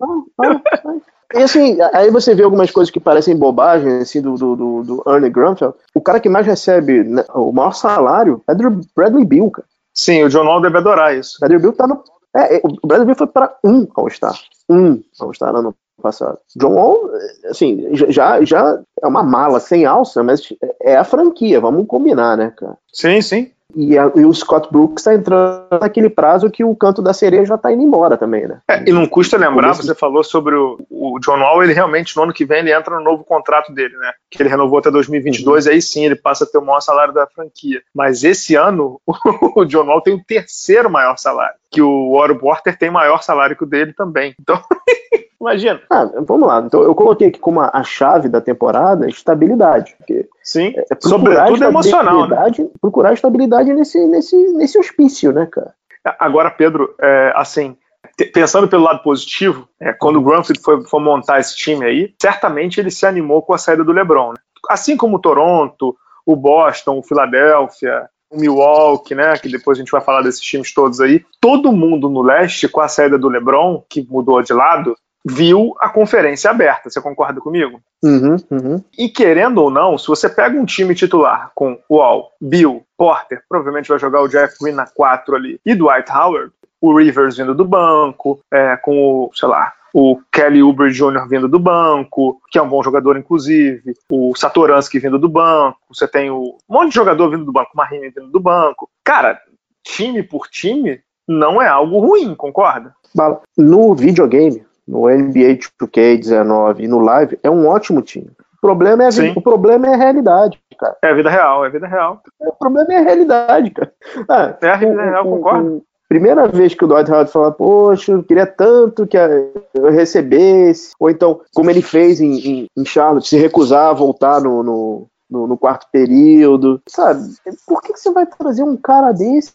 Uhum. Vai, vai, e assim, aí você vê algumas coisas que parecem bobagem, assim, do, do, do, do Ernie Grunfeld. O cara que mais recebe né, o maior salário é do Bradley Bill, cara. Sim, o John Wall deve adorar isso. Bradley Bill tá no. É, o Bradley Bill foi para um All-Star. Um All-Star ano passado. John Wall, assim, já, já é uma mala sem alça, mas é a franquia, vamos combinar, né, cara? Sim, sim. E, a, e, o Scott Brooks está entrando naquele prazo que o canto da sereia já está indo embora também, né? É, e não custa lembrar, você falou sobre o, o, John Wall, ele realmente no ano que vem ele entra no novo contrato dele, né? Que ele renovou até 2022, uhum. aí sim ele passa a ter o maior salário da franquia. Mas esse ano o John Wall tem o terceiro maior salário, que o Oro Porter tem maior salário que o dele também. Então Imagina. Ah, vamos lá. Então eu coloquei aqui como a chave da temporada estabilidade. Porque Sim, é, é sobretudo emocional. Né? Procurar estabilidade nesse, nesse, nesse hospício, né, cara? Agora, Pedro, é, assim, pensando pelo lado positivo, é, quando o Grunfeld foi, foi, montar esse time aí, certamente ele se animou com a saída do LeBron. Né? Assim como o Toronto, o Boston, o Philadelphia, o Milwaukee, né, que depois a gente vai falar desses times todos aí, todo mundo no leste, com a saída do LeBron, que mudou de lado, viu a conferência aberta. Você concorda comigo? Uhum, uhum. E querendo ou não, se você pega um time titular com Wall, Bill, Porter, provavelmente vai jogar o Jeff Green na 4 ali, e Dwight Howard, o Rivers vindo do banco, é, com o, sei lá, o Kelly Oubre Jr. vindo do banco, que é um bom jogador, inclusive, o Satoransky vindo do banco, você tem o, um monte de jogador vindo do banco, o Marini vindo do banco. Cara, time por time, não é algo ruim, concorda? No videogame, no NBA 2K19 e no Live, é um ótimo time. O problema é a, vida, o problema é a realidade, cara. É a vida real, é a vida real. O problema é a realidade, cara. Ah, é a vida real, o, concordo. Primeira vez que o Dwight Howard fala, poxa, eu queria tanto que eu recebesse, ou então, como ele fez em, em, em Charlotte, se recusar a voltar no, no, no, no, quarto período, sabe? Por que, que você vai trazer um cara desse?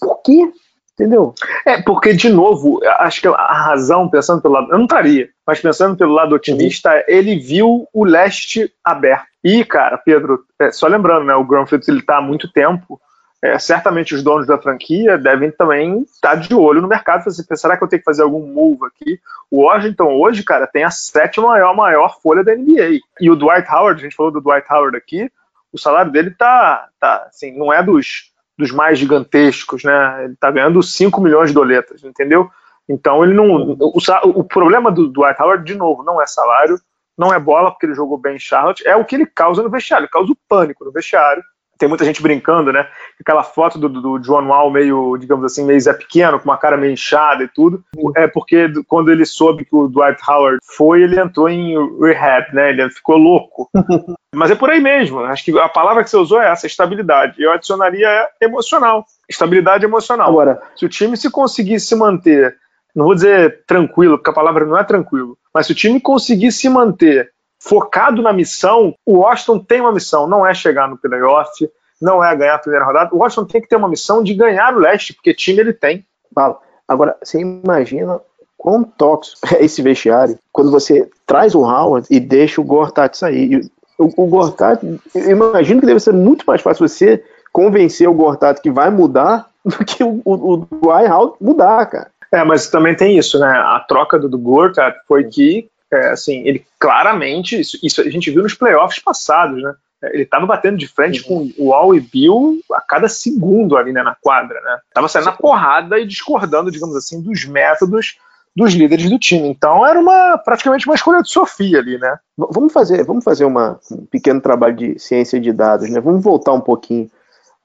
Por quê? Entendeu? É, porque, de novo, acho que a razão, pensando pelo lado. Eu não estaria, mas pensando pelo lado otimista, uhum. ele viu o leste aberto. E, cara, Pedro, é, só lembrando, né? O Phillips ele tá há muito tempo. É, certamente os donos da franquia devem também estar de olho no mercado. Pensa, será que eu tenho que fazer algum move aqui? O Washington hoje, cara, tem a sétima maior, maior folha da NBA. E o Dwight Howard, a gente falou do Dwight Howard aqui, o salário dele tá, tá assim, não é dos dos mais gigantescos, né? Ele está ganhando 5 milhões de doletas, entendeu? Então ele não. O, o problema do Dwight Howard, de novo, não é salário, não é bola, porque ele jogou bem em Charlotte, é o que ele causa no vestiário, ele causa o pânico no vestiário tem muita gente brincando, né? Aquela foto do, do John Wall meio, digamos assim, meio Zé Pequeno, com uma cara meio inchada e tudo, é porque quando ele soube que o Dwight Howard foi, ele entrou em rehab, né? Ele ficou louco. Mas é por aí mesmo. Acho que a palavra que você usou é essa, estabilidade. Eu adicionaria emocional. Estabilidade emocional. Agora, se o time se conseguir se manter, não vou dizer tranquilo, porque a palavra não é tranquilo, mas se o time conseguir se manter focado na missão, o Washington tem uma missão, não é chegar no playoff, não é ganhar a primeira rodada. O Washington tem que ter uma missão de ganhar o leste, porque time ele tem. Fala. Agora, você imagina quão tóxico é esse vestiário quando você traz o Howard e deixa o Gortat sair. O, o Gortat, eu imagino que deve ser muito mais fácil você convencer o Gortat que vai mudar do que o, o, o Dwight Howard mudar, cara. É, mas também tem isso, né? A troca do, do Gortat foi que é, assim, ele claramente, isso, isso, a gente viu nos playoffs passados, né? Ele estava batendo de frente uhum. com o Al e Bill a cada segundo ali né, na quadra, né? Tava saindo na porrada e discordando, digamos assim, dos métodos dos líderes do time. Então era uma praticamente uma escolha de Sofia ali, né? Vamos fazer, vamos fazer uma, um pequeno trabalho de ciência de dados, né? Vamos voltar um pouquinho.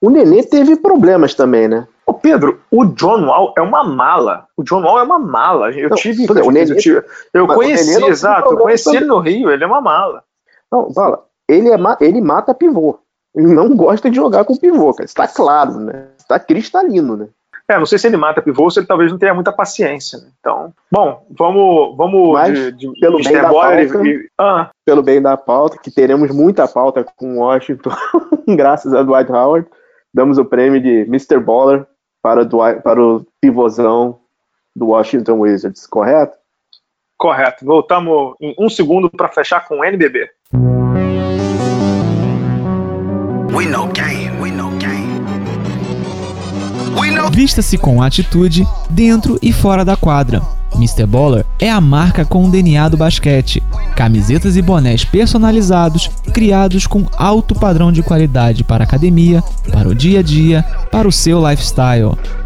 O Nenê teve problemas também, né? Ô Pedro, o John Wall é uma mala. O John Wall é uma mala. Eu não, tive. o Nenê, eu, tive, eu conheci, exato. Eu conheci ele no Rio, ele é uma mala. Não, fala. Ele, é, ele mata pivô. Ele não gosta de jogar com pivô, cara. Está claro, né? Está cristalino, né? É, não sei se ele mata pivô, se ele talvez não tenha muita paciência. Né? Então, bom, vamos, vamos Mas, de, de, pelo bem da pauta, e... ah. pelo bem da pauta, que teremos muita pauta com Washington, graças a Dwight Howard, damos o prêmio de Mr. Baller para, do, para o pivôzão do Washington Wizards, correto? Correto. Voltamos em um segundo para fechar com o NBB. We know game, we know game. Know... Vista-se com atitude dentro e fora da quadra. Mr. Baller é a marca com o DNA do basquete. Camisetas e bonés personalizados, criados com alto padrão de qualidade para a academia, para o dia a dia, para o seu lifestyle.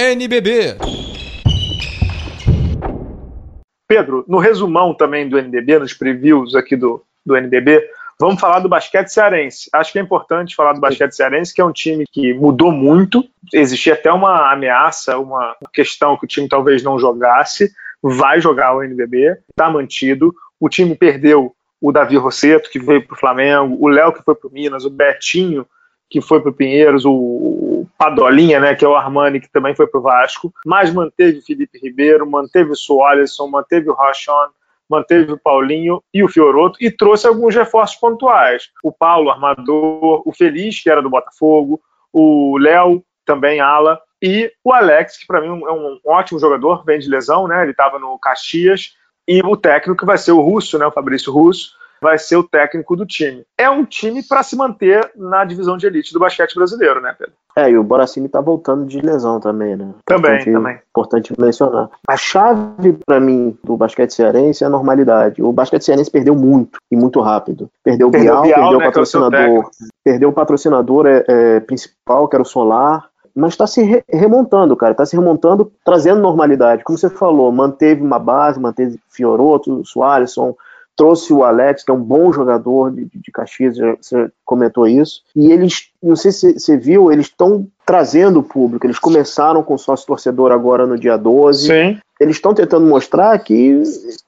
NBB. Pedro, no resumão também do NBB, nos previews aqui do, do NBB, vamos falar do basquete cearense. Acho que é importante falar do basquete cearense, que é um time que mudou muito. Existia até uma ameaça, uma questão que o time talvez não jogasse. Vai jogar o NBB, está mantido. O time perdeu o Davi Rosseto, que veio para o Flamengo, o Léo, que foi para o Minas, o Betinho, que foi para o Pinheiros, o Padolinha, né, que é o Armani, que também foi para o Vasco, mas manteve o Felipe Ribeiro, manteve o Soaresson, manteve o Rachon, manteve o Paulinho e o Fioroto e trouxe alguns reforços pontuais. O Paulo, armador, o Feliz, que era do Botafogo, o Léo, também ala, e o Alex, que para mim é um ótimo jogador, vem de lesão, né? Ele estava no Caxias, e o técnico que vai ser o Russo, né? O Fabrício Russo, vai ser o técnico do time. É um time para se manter na divisão de elite do basquete brasileiro, né, Pedro? É, e o Boracini tá voltando de lesão também, né? Também, importante, também. Importante mencionar. A chave para mim do basquete cearense é a normalidade. O basquete cearense perdeu muito e muito rápido. Perdeu o Bial, Bial, perdeu né, o patrocinador. É o perdeu o patrocinador é, é, principal, que era o Solar mas está se re remontando, cara, está se remontando, trazendo normalidade. Como você falou, manteve uma base, manteve Fioroto, Soaresson, trouxe o Alex, que é um bom jogador de, de Caxias, você comentou isso, e eles, não sei se você viu, eles estão trazendo o público, eles começaram com sócio torcedor agora no dia 12, Sim. eles estão tentando mostrar que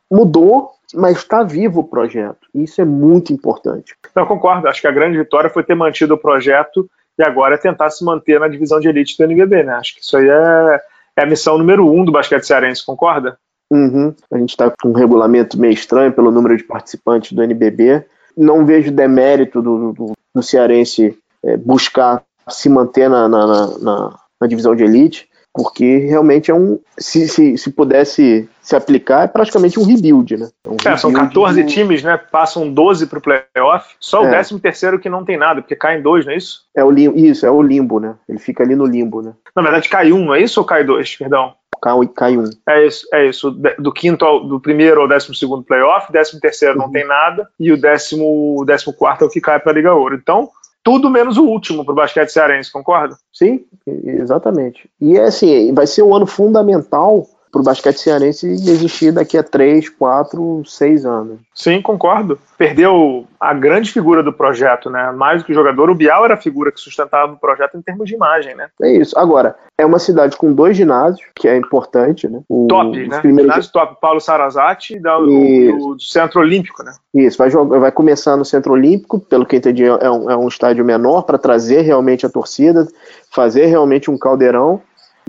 mudou, mas está vivo o projeto, isso é muito importante. Não, concordo, acho que a grande vitória foi ter mantido o projeto e agora é tentar se manter na divisão de elite do NBB, né? Acho que isso aí é, é a missão número um do basquete cearense, concorda? Uhum. A gente está com um regulamento meio estranho pelo número de participantes do NBB. Não vejo demérito do, do, do cearense é, buscar se manter na, na, na, na, divisão de elite, porque realmente é um. Se, se, se pudesse se aplicar, é praticamente um rebuild, né? É um é, são 14 do... times, né? Passam 12 para o playoff. Só o é. 13 terceiro que não tem nada, porque cai em dois, não é isso? É o limbo, isso, é o limbo, né? Ele fica ali no limbo, né? Na verdade, cai um, não é isso ou cai dois? Perdão cai um. É isso, é isso. Do quinto ao, do primeiro ao décimo segundo playoff, décimo terceiro uhum. não tem nada, e o décimo, décimo quarto é o que cai para a Liga Ouro. Então, tudo menos o último para o basquete cearense, concorda? Sim, exatamente. E é assim, vai ser um ano fundamental para o basquete cearense existir daqui a 3, 4, 6 anos. Sim, concordo. Perdeu a grande figura do projeto, né? Mais do que o jogador, o Bial era a figura que sustentava o projeto em termos de imagem, né? É isso. Agora, é uma cidade com dois ginásios, que é importante, né? O, top, né? Primeiros... Ginásio top. Paulo Sarazati e do, do, Centro Olímpico, né? Isso, vai, jogar, vai começar no Centro Olímpico, pelo que eu entendi, é um, é um estádio menor para trazer realmente a torcida, fazer realmente um caldeirão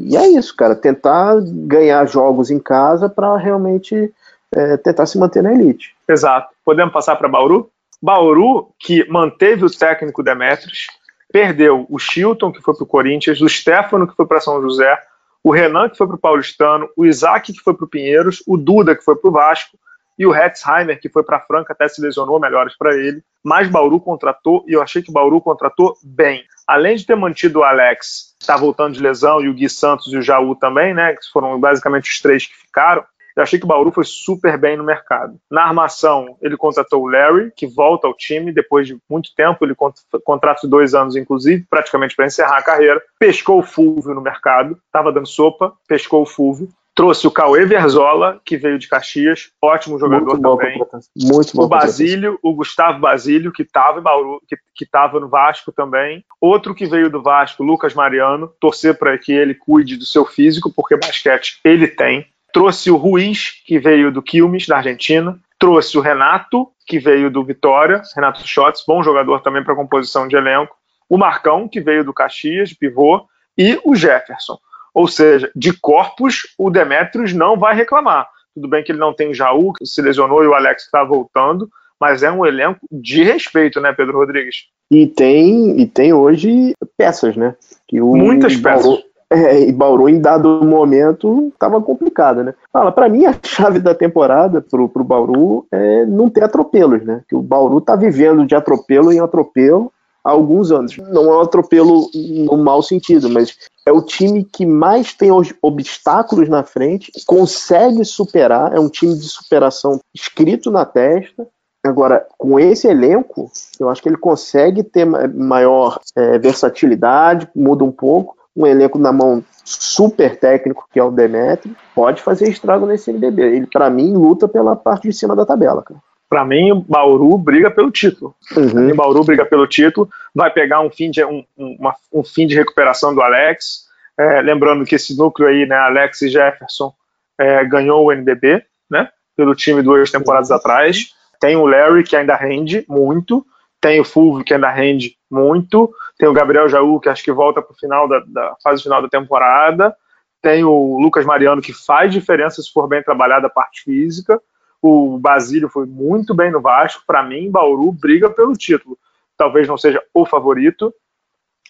e é isso, cara, tentar ganhar jogos em casa para realmente é, tentar se manter na elite. Exato. Podemos passar para Bauru? Bauru, que manteve o técnico Demetrios, perdeu o Chilton, que foi para o Corinthians, o Stefano, que foi para São José, o Renan, que foi para o Paulistano, o Isaac, que foi para o Pinheiros, o Duda, que foi para o Vasco, e o Hetzheimer, que foi para Franca, até se lesionou, melhores para ele. Mas Bauru contratou, e eu achei que Bauru contratou bem. Além de ter mantido o Alex, que está voltando de lesão, e o Gui Santos e o Jaú também, né, que foram basicamente os três que ficaram, eu achei que o Bauru foi super bem no mercado. Na armação, ele contratou o Larry, que volta ao time depois de muito tempo, ele contrato de dois anos, inclusive, praticamente para encerrar a carreira. Pescou o Fulvio no mercado, estava dando sopa, pescou o Fulvio. Trouxe o Cauê Verzola, que veio de Caxias, ótimo jogador muito também. Muito bom. O Basílio, o Gustavo Basílio, que estava em Bauru, que estava no Vasco também. Outro que veio do Vasco, Lucas Mariano, torcer para que ele cuide do seu físico, porque basquete ele tem. Trouxe o Ruiz, que veio do Quilmes, da Argentina. Trouxe o Renato, que veio do Vitória, Renato Schotts, bom jogador também para composição de elenco. O Marcão, que veio do Caxias, de pivô. E o Jefferson. Ou seja, de corpos, o Demetrius não vai reclamar. Tudo bem que ele não tem o Jaú, que se lesionou, e o Alex está voltando, mas é um elenco de respeito, né, Pedro Rodrigues? E tem, e tem hoje peças, né? Que o Muitas Bauru, peças. É, e Bauru, em dado momento, estava complicado, né? Fala, para mim, a chave da temporada pro, pro Bauru é não ter atropelos, né? Que o Bauru tá vivendo de atropelo em atropelo há alguns anos. Não é um atropelo no mau sentido, mas é o time que mais tem obstáculos na frente, consegue superar, é um time de superação escrito na testa. Agora, com esse elenco, eu acho que ele consegue ter maior é, versatilidade, muda um pouco. Um elenco na mão super técnico, que é o Demetri, pode fazer estrago nesse NBB. Ele, para mim, luta pela parte de cima da tabela, cara. Para mim, o Bauru briga pelo título. Uhum. Bauru briga pelo título, vai pegar um fim de, um, uma, um fim de recuperação do Alex, é, lembrando que esse núcleo aí, né, Alex e Jefferson, é, ganhou o NBB, né, pelo time duas temporadas atrás. Tem o Larry, que ainda rende muito. Tem o Fulvio, que ainda rende muito. Tem o Gabriel Jaú, que acho que volta para o final da, da, fase final da temporada. Tem o Lucas Mariano, que faz diferença se for bem trabalhada a parte física. O Basílio foi muito bem no Vasco. Para mim, Bauru briga pelo título. Talvez não seja o favorito,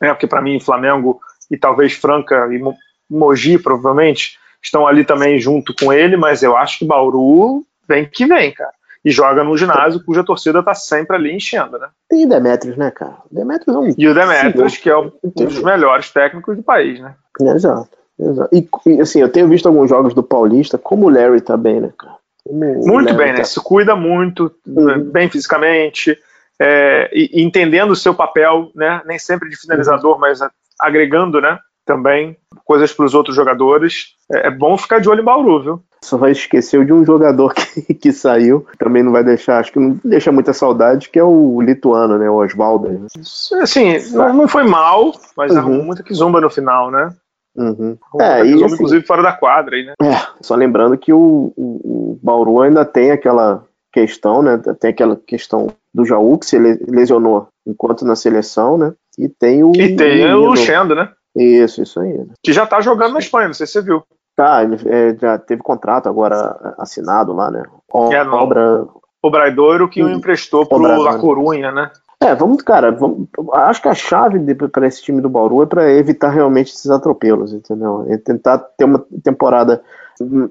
né, porque para mim, Flamengo e talvez Franca e Mogi, provavelmente, estão ali também junto com ele, mas eu acho que Bauru vem que vem, cara. E joga num ginásio cuja torcida tá sempre ali enchendo, né? E Demetrios, né, cara? Demetrios é um... E o Demetrios, que é um dos melhores técnicos do país, né? Exato, exato. E, e, assim, eu tenho visto alguns jogos do Paulista, como o Larry tá bem, né, cara? Muito bem, né? né? Se cuida muito, uhum. bem fisicamente, é, e, entendendo o seu papel, né? Nem sempre de finalizador, uhum. mas agregando, né? Também coisas para os outros jogadores. É, é, bom ficar de olho em Bauru, viu? Só vai esquecer de um jogador que, que saiu, também não vai deixar, acho que não deixa muita saudade, que é o lituano, né? O Oswaldo. Né? Assim, não, não foi mal, mas uhum. arrumou muita quizumba no final, né? Uhum. É, e, assim, inclusive fora da quadra aí, né? É, só lembrando que o, o, o Bauru ainda tem aquela questão, né? Tem aquela questão do Jaú que se lesionou enquanto na seleção, né? E tem o. E tem o, o Luxendo, né? Isso, isso aí. Né? Que já tá jogando na Espanha, não sei se você viu. Tá, ele é, já teve contrato agora assinado lá, né? O, é, obra... O Braidoiro que o emprestou pro La Corunha, né? É, vamos, cara, vamos, acho que a chave para esse time do Bauru é para evitar realmente esses atropelos, entendeu? É tentar ter uma temporada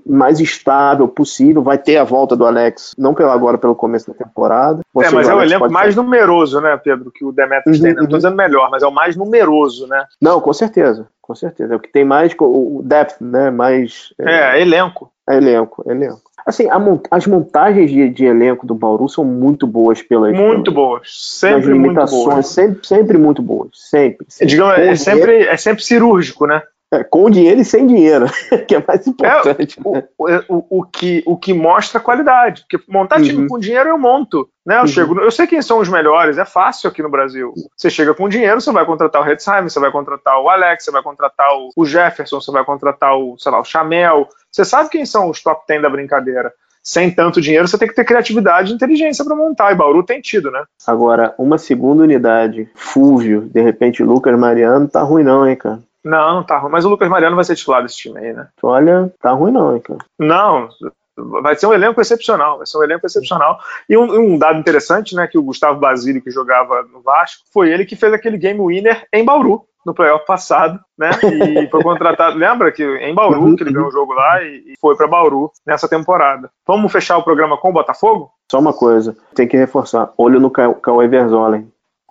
mais estável possível. Vai ter a volta do Alex, não pelo agora, pelo começo da temporada. é, mas é o elenco mais ter. numeroso, né, Pedro, que o Demetrius uhum, tem. Não né? uhum. dizendo melhor, mas é o mais numeroso, né? Não, com certeza, com certeza. É o que tem mais, o depth, né, mais... É, é elenco. Elenco, elenco. Assim, as montagens de, de, elenco do Bauru são muito boas pelas muito boas, sempre muito boas, sempre, sempre muito boas, sempre. sempre. Digamos, é sempre, é sempre cirúrgico, né? É, com dinheiro e sem dinheiro, que é mais importante. É, né? o, o, o, que, o que mostra qualidade. Porque montar time uhum. com dinheiro eu monto. Né? Eu, uhum. chego, eu sei quem são os melhores, é fácil aqui no Brasil. Você chega com dinheiro, você vai contratar o Redsheimer, você vai contratar o Alex, você vai contratar o, o Jefferson, você vai contratar o, sei lá, o Chamel. Você sabe quem são os top 10 da brincadeira sem tanto dinheiro, você tem que ter criatividade e inteligência para montar. E Bauru tem tido, né? Agora, uma segunda unidade, Fúvio, de repente Lucas Mariano, tá ruim não, hein, cara? Não, não tá ruim. Mas o Lucas Mariano vai ser titular desse time aí, né? Olha, tá ruim não, hein, cara. Não, vai ser um elenco excepcional, vai ser um elenco excepcional. E um, um, dado interessante, né, que o Gustavo Basílio, que jogava no Vasco, foi ele que fez aquele game winner em Bauru, no playoff passado, né, e foi contratado, lembra que em Bauru, que ele ganhou o jogo lá e, e foi para Bauru nessa temporada. Vamos fechar o programa com o Botafogo? Só uma coisa, tem que reforçar, olho no Cauê Verzolen,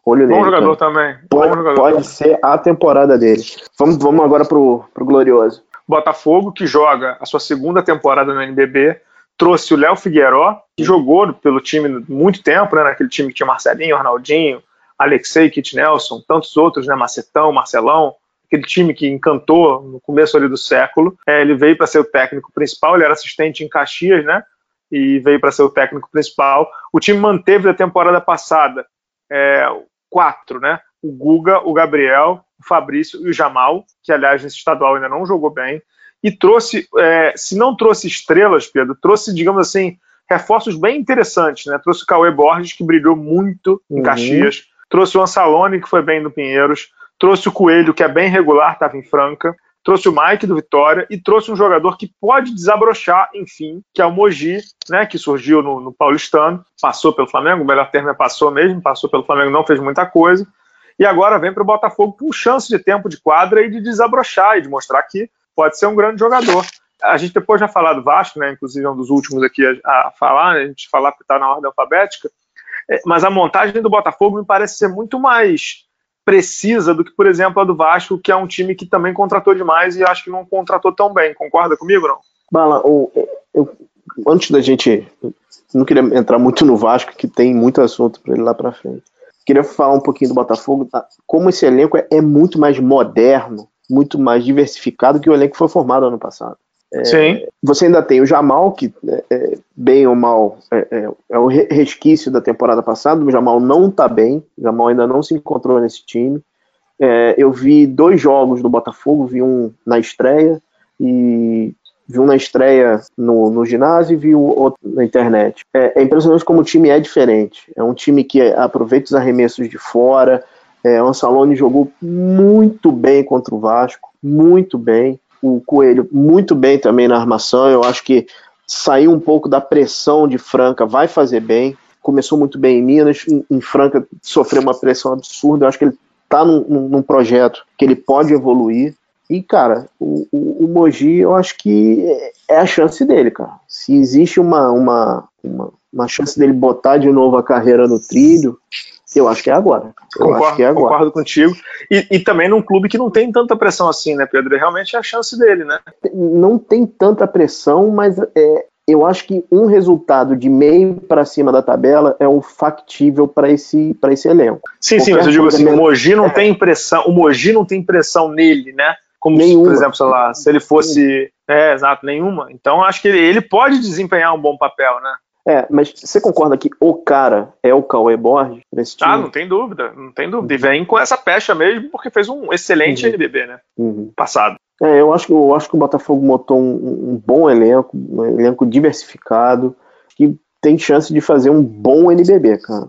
Olho Bom nele, jogador cara. também. Pode, jogador. pode ser a temporada dele. Vamos, vamos agora pro, pro Glorioso. Botafogo, que joga a sua segunda temporada no NBB, trouxe o Léo Figueiró, que jogou pelo time muito tempo, né, naquele time que tinha Marcelinho, Arnaldinho, Alexei, Kit Nelson, tantos outros, né, Macetão, Marcelão, aquele time que encantou no começo ali do século. É, ele veio para ser o técnico principal, ele era assistente em Caxias, né, e veio para ser o técnico principal. O time manteve da temporada passada é, quatro, né? O Guga, o Gabriel, o Fabrício e o Jamal, que aliás nesse estadual ainda não jogou bem, e trouxe, é, se não trouxe estrelas, Pedro, trouxe, digamos assim, reforços bem interessantes, né? Trouxe o Cauê Borges, que brilhou muito em uhum. Caxias, trouxe o Ansalone, que foi bem no Pinheiros, trouxe o Coelho, que é bem regular, estava em Franca, trouxe o Mike do Vitória e trouxe um jogador que pode desabrochar, enfim, que é o Mogi, né, que surgiu no, no Paulistano, passou pelo Flamengo, o melhor termo é passou mesmo, passou pelo Flamengo, não fez muita coisa, e agora vem para o Botafogo com chance de tempo de quadra e de desabrochar e de mostrar que pode ser um grande jogador. A gente depois já falar do Vasco, né, inclusive é um dos últimos aqui a, a falar, né, a gente falar que está na ordem alfabética, é, mas a montagem do Botafogo me parece ser muito mais precisa do que, por exemplo, a do Vasco, que é um time que também contratou demais e acho que não contratou tão bem. Concorda comigo, não? Bala, eu, eu, antes da gente. Não queria entrar muito no Vasco, que tem muito assunto para ele lá para frente. Queria falar um pouquinho do Botafogo, tá? como esse elenco é, é muito mais moderno, muito mais diversificado que o elenco que foi formado ano passado. É. Você ainda tem o Jamal, que é, é bem ou mal é, é, é, o resquício da temporada passada. O Jamal não está bem, o Jamal ainda não se encontrou nesse time. É, eu vi dois jogos do Botafogo, vi um na estreia e vi um na estreia no, no ginásio e vi o outro na internet. É, é, impressionante como o time é diferente. É um time que aproveita os arremessos de fora. É, o Ansalone jogou muito bem contra o Vasco, muito bem o Coelho muito bem também na armação. Eu acho que sair um pouco da pressão de Franca vai fazer bem. Começou muito bem em Minas, em, em Franca sofreu uma pressão absurda. Eu acho que ele está num, num, projeto que ele pode evoluir. E, cara, o, o, o Mogi, eu acho que é a chance dele, cara. Se existe uma, uma, uma, uma chance dele botar de novo a carreira no trilho, eu acho que é agora. Eu concordo, é agora. concordo contigo. E, e, também num clube que não tem tanta pressão assim, né, Pedro? Realmente é a chance dele, né? Não tem tanta pressão, mas é, eu acho que um resultado de meio para cima da tabela é o factível para esse, esse elenco. Sim, Qualquer sim, mas eu digo assim, o Mogi não é. tem pressão, o Mogi não tem pressão nele, né? Como se, por exemplo, sei lá, se ele fosse É, exato, nenhuma. Então acho que ele, ele pode desempenhar um bom papel, né? É, mas você concorda que o cara é o Cauê Borges nesse time? Ah, não tem dúvida, não tem dúvida. E vem com essa pecha mesmo, porque fez um excelente Uhum. NBB, né? Uhum. Passado. É, eu acho, que- eu acho que o Botafogo montou um, um bom elenco, um elenco diversificado, que tem chance de fazer um bom NBB, cara.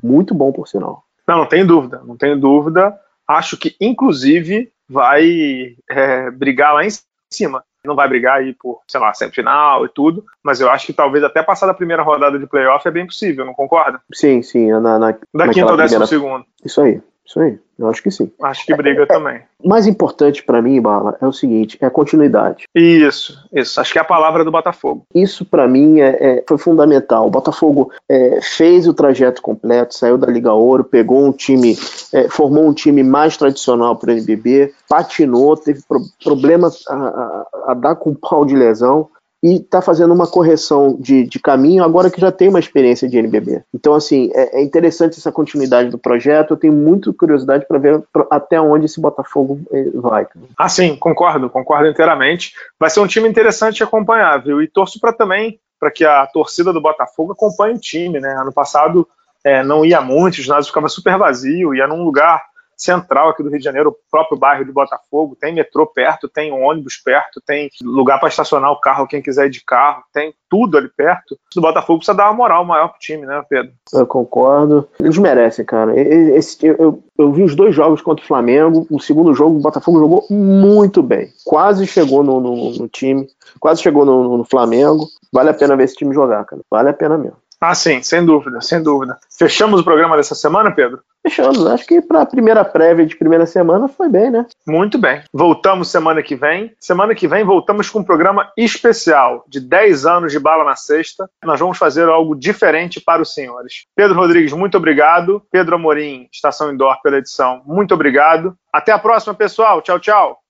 Muito bom, por sinal. Não, não tem dúvida, não tenho dúvida. Acho que, inclusive, vai é, brigar lá em cima. Não vai brigar aí por, sei lá, semifinal e tudo, mas eu acho que talvez até passar da primeira rodada de playoff é bem possível, não concorda? Sim, sim, na, na, Da quinta ao décimo primeira- segundo. Isso aí, isso aí. Eu acho que sim. Acho que briga também. O mais importante pra mim, Bala, é o seguinte: é a continuidade. Isso, isso. Acho que é a palavra do Botafogo. Isso pra mim é, é- foi fundamental. O Botafogo é, fez o trajeto completo, saiu da Liga Ouro, pegou um time, é, formou um time mais tradicional para o NBB, patinou, teve pro- problemas a, a- a dar com pau de lesão e está fazendo uma correção de, de caminho agora que já tem uma experiência de NBB. Então, assim, é, é interessante essa continuidade do projeto. Eu tenho muita curiosidade para ver até onde esse Botafogo eh, vai. Ah, sim, concordo, concordo inteiramente. Vai ser um time interessante de acompanhar, viu? E torço para também para que a torcida do Botafogo acompanhe o time, né? Ano passado é, não ia muito, o ginásio ficava super vazio, ia num lugar central aqui do Rio de Janeiro, o próprio bairro de Botafogo, tem metrô perto, tem ônibus perto, tem lugar para estacionar o carro, quem quiser ir de carro, tem tudo ali perto. O Botafogo precisa dar uma moral maior pro time, né, Pedro? Eu concordo. Eles merecem, cara. Esse- eu, eu- eu vi os dois jogos contra o Flamengo. O segundo jogo, o Botafogo jogou muito bem. Quase chegou no, no- no time, quase chegou no, no Flamengo. Vale a pena ver esse time jogar, cara. Vale a pena mesmo. Ah, sim, sem dúvida, sem dúvida. Fechamos o programa dessa semana, Pedro? Fechamos. Acho que para a primeira prévia de primeira semana foi bem, né? Muito bem. Voltamos semana que vem. Semana que vem voltamos com um programa especial de 10 anos de bala na sexta. Nós vamos fazer algo diferente para os senhores. Pedro Rodrigues, muito obrigado. Pedro Amorim, Estação Indoor, pela edição, muito obrigado. Até a próxima, pessoal. Tchau, tchau.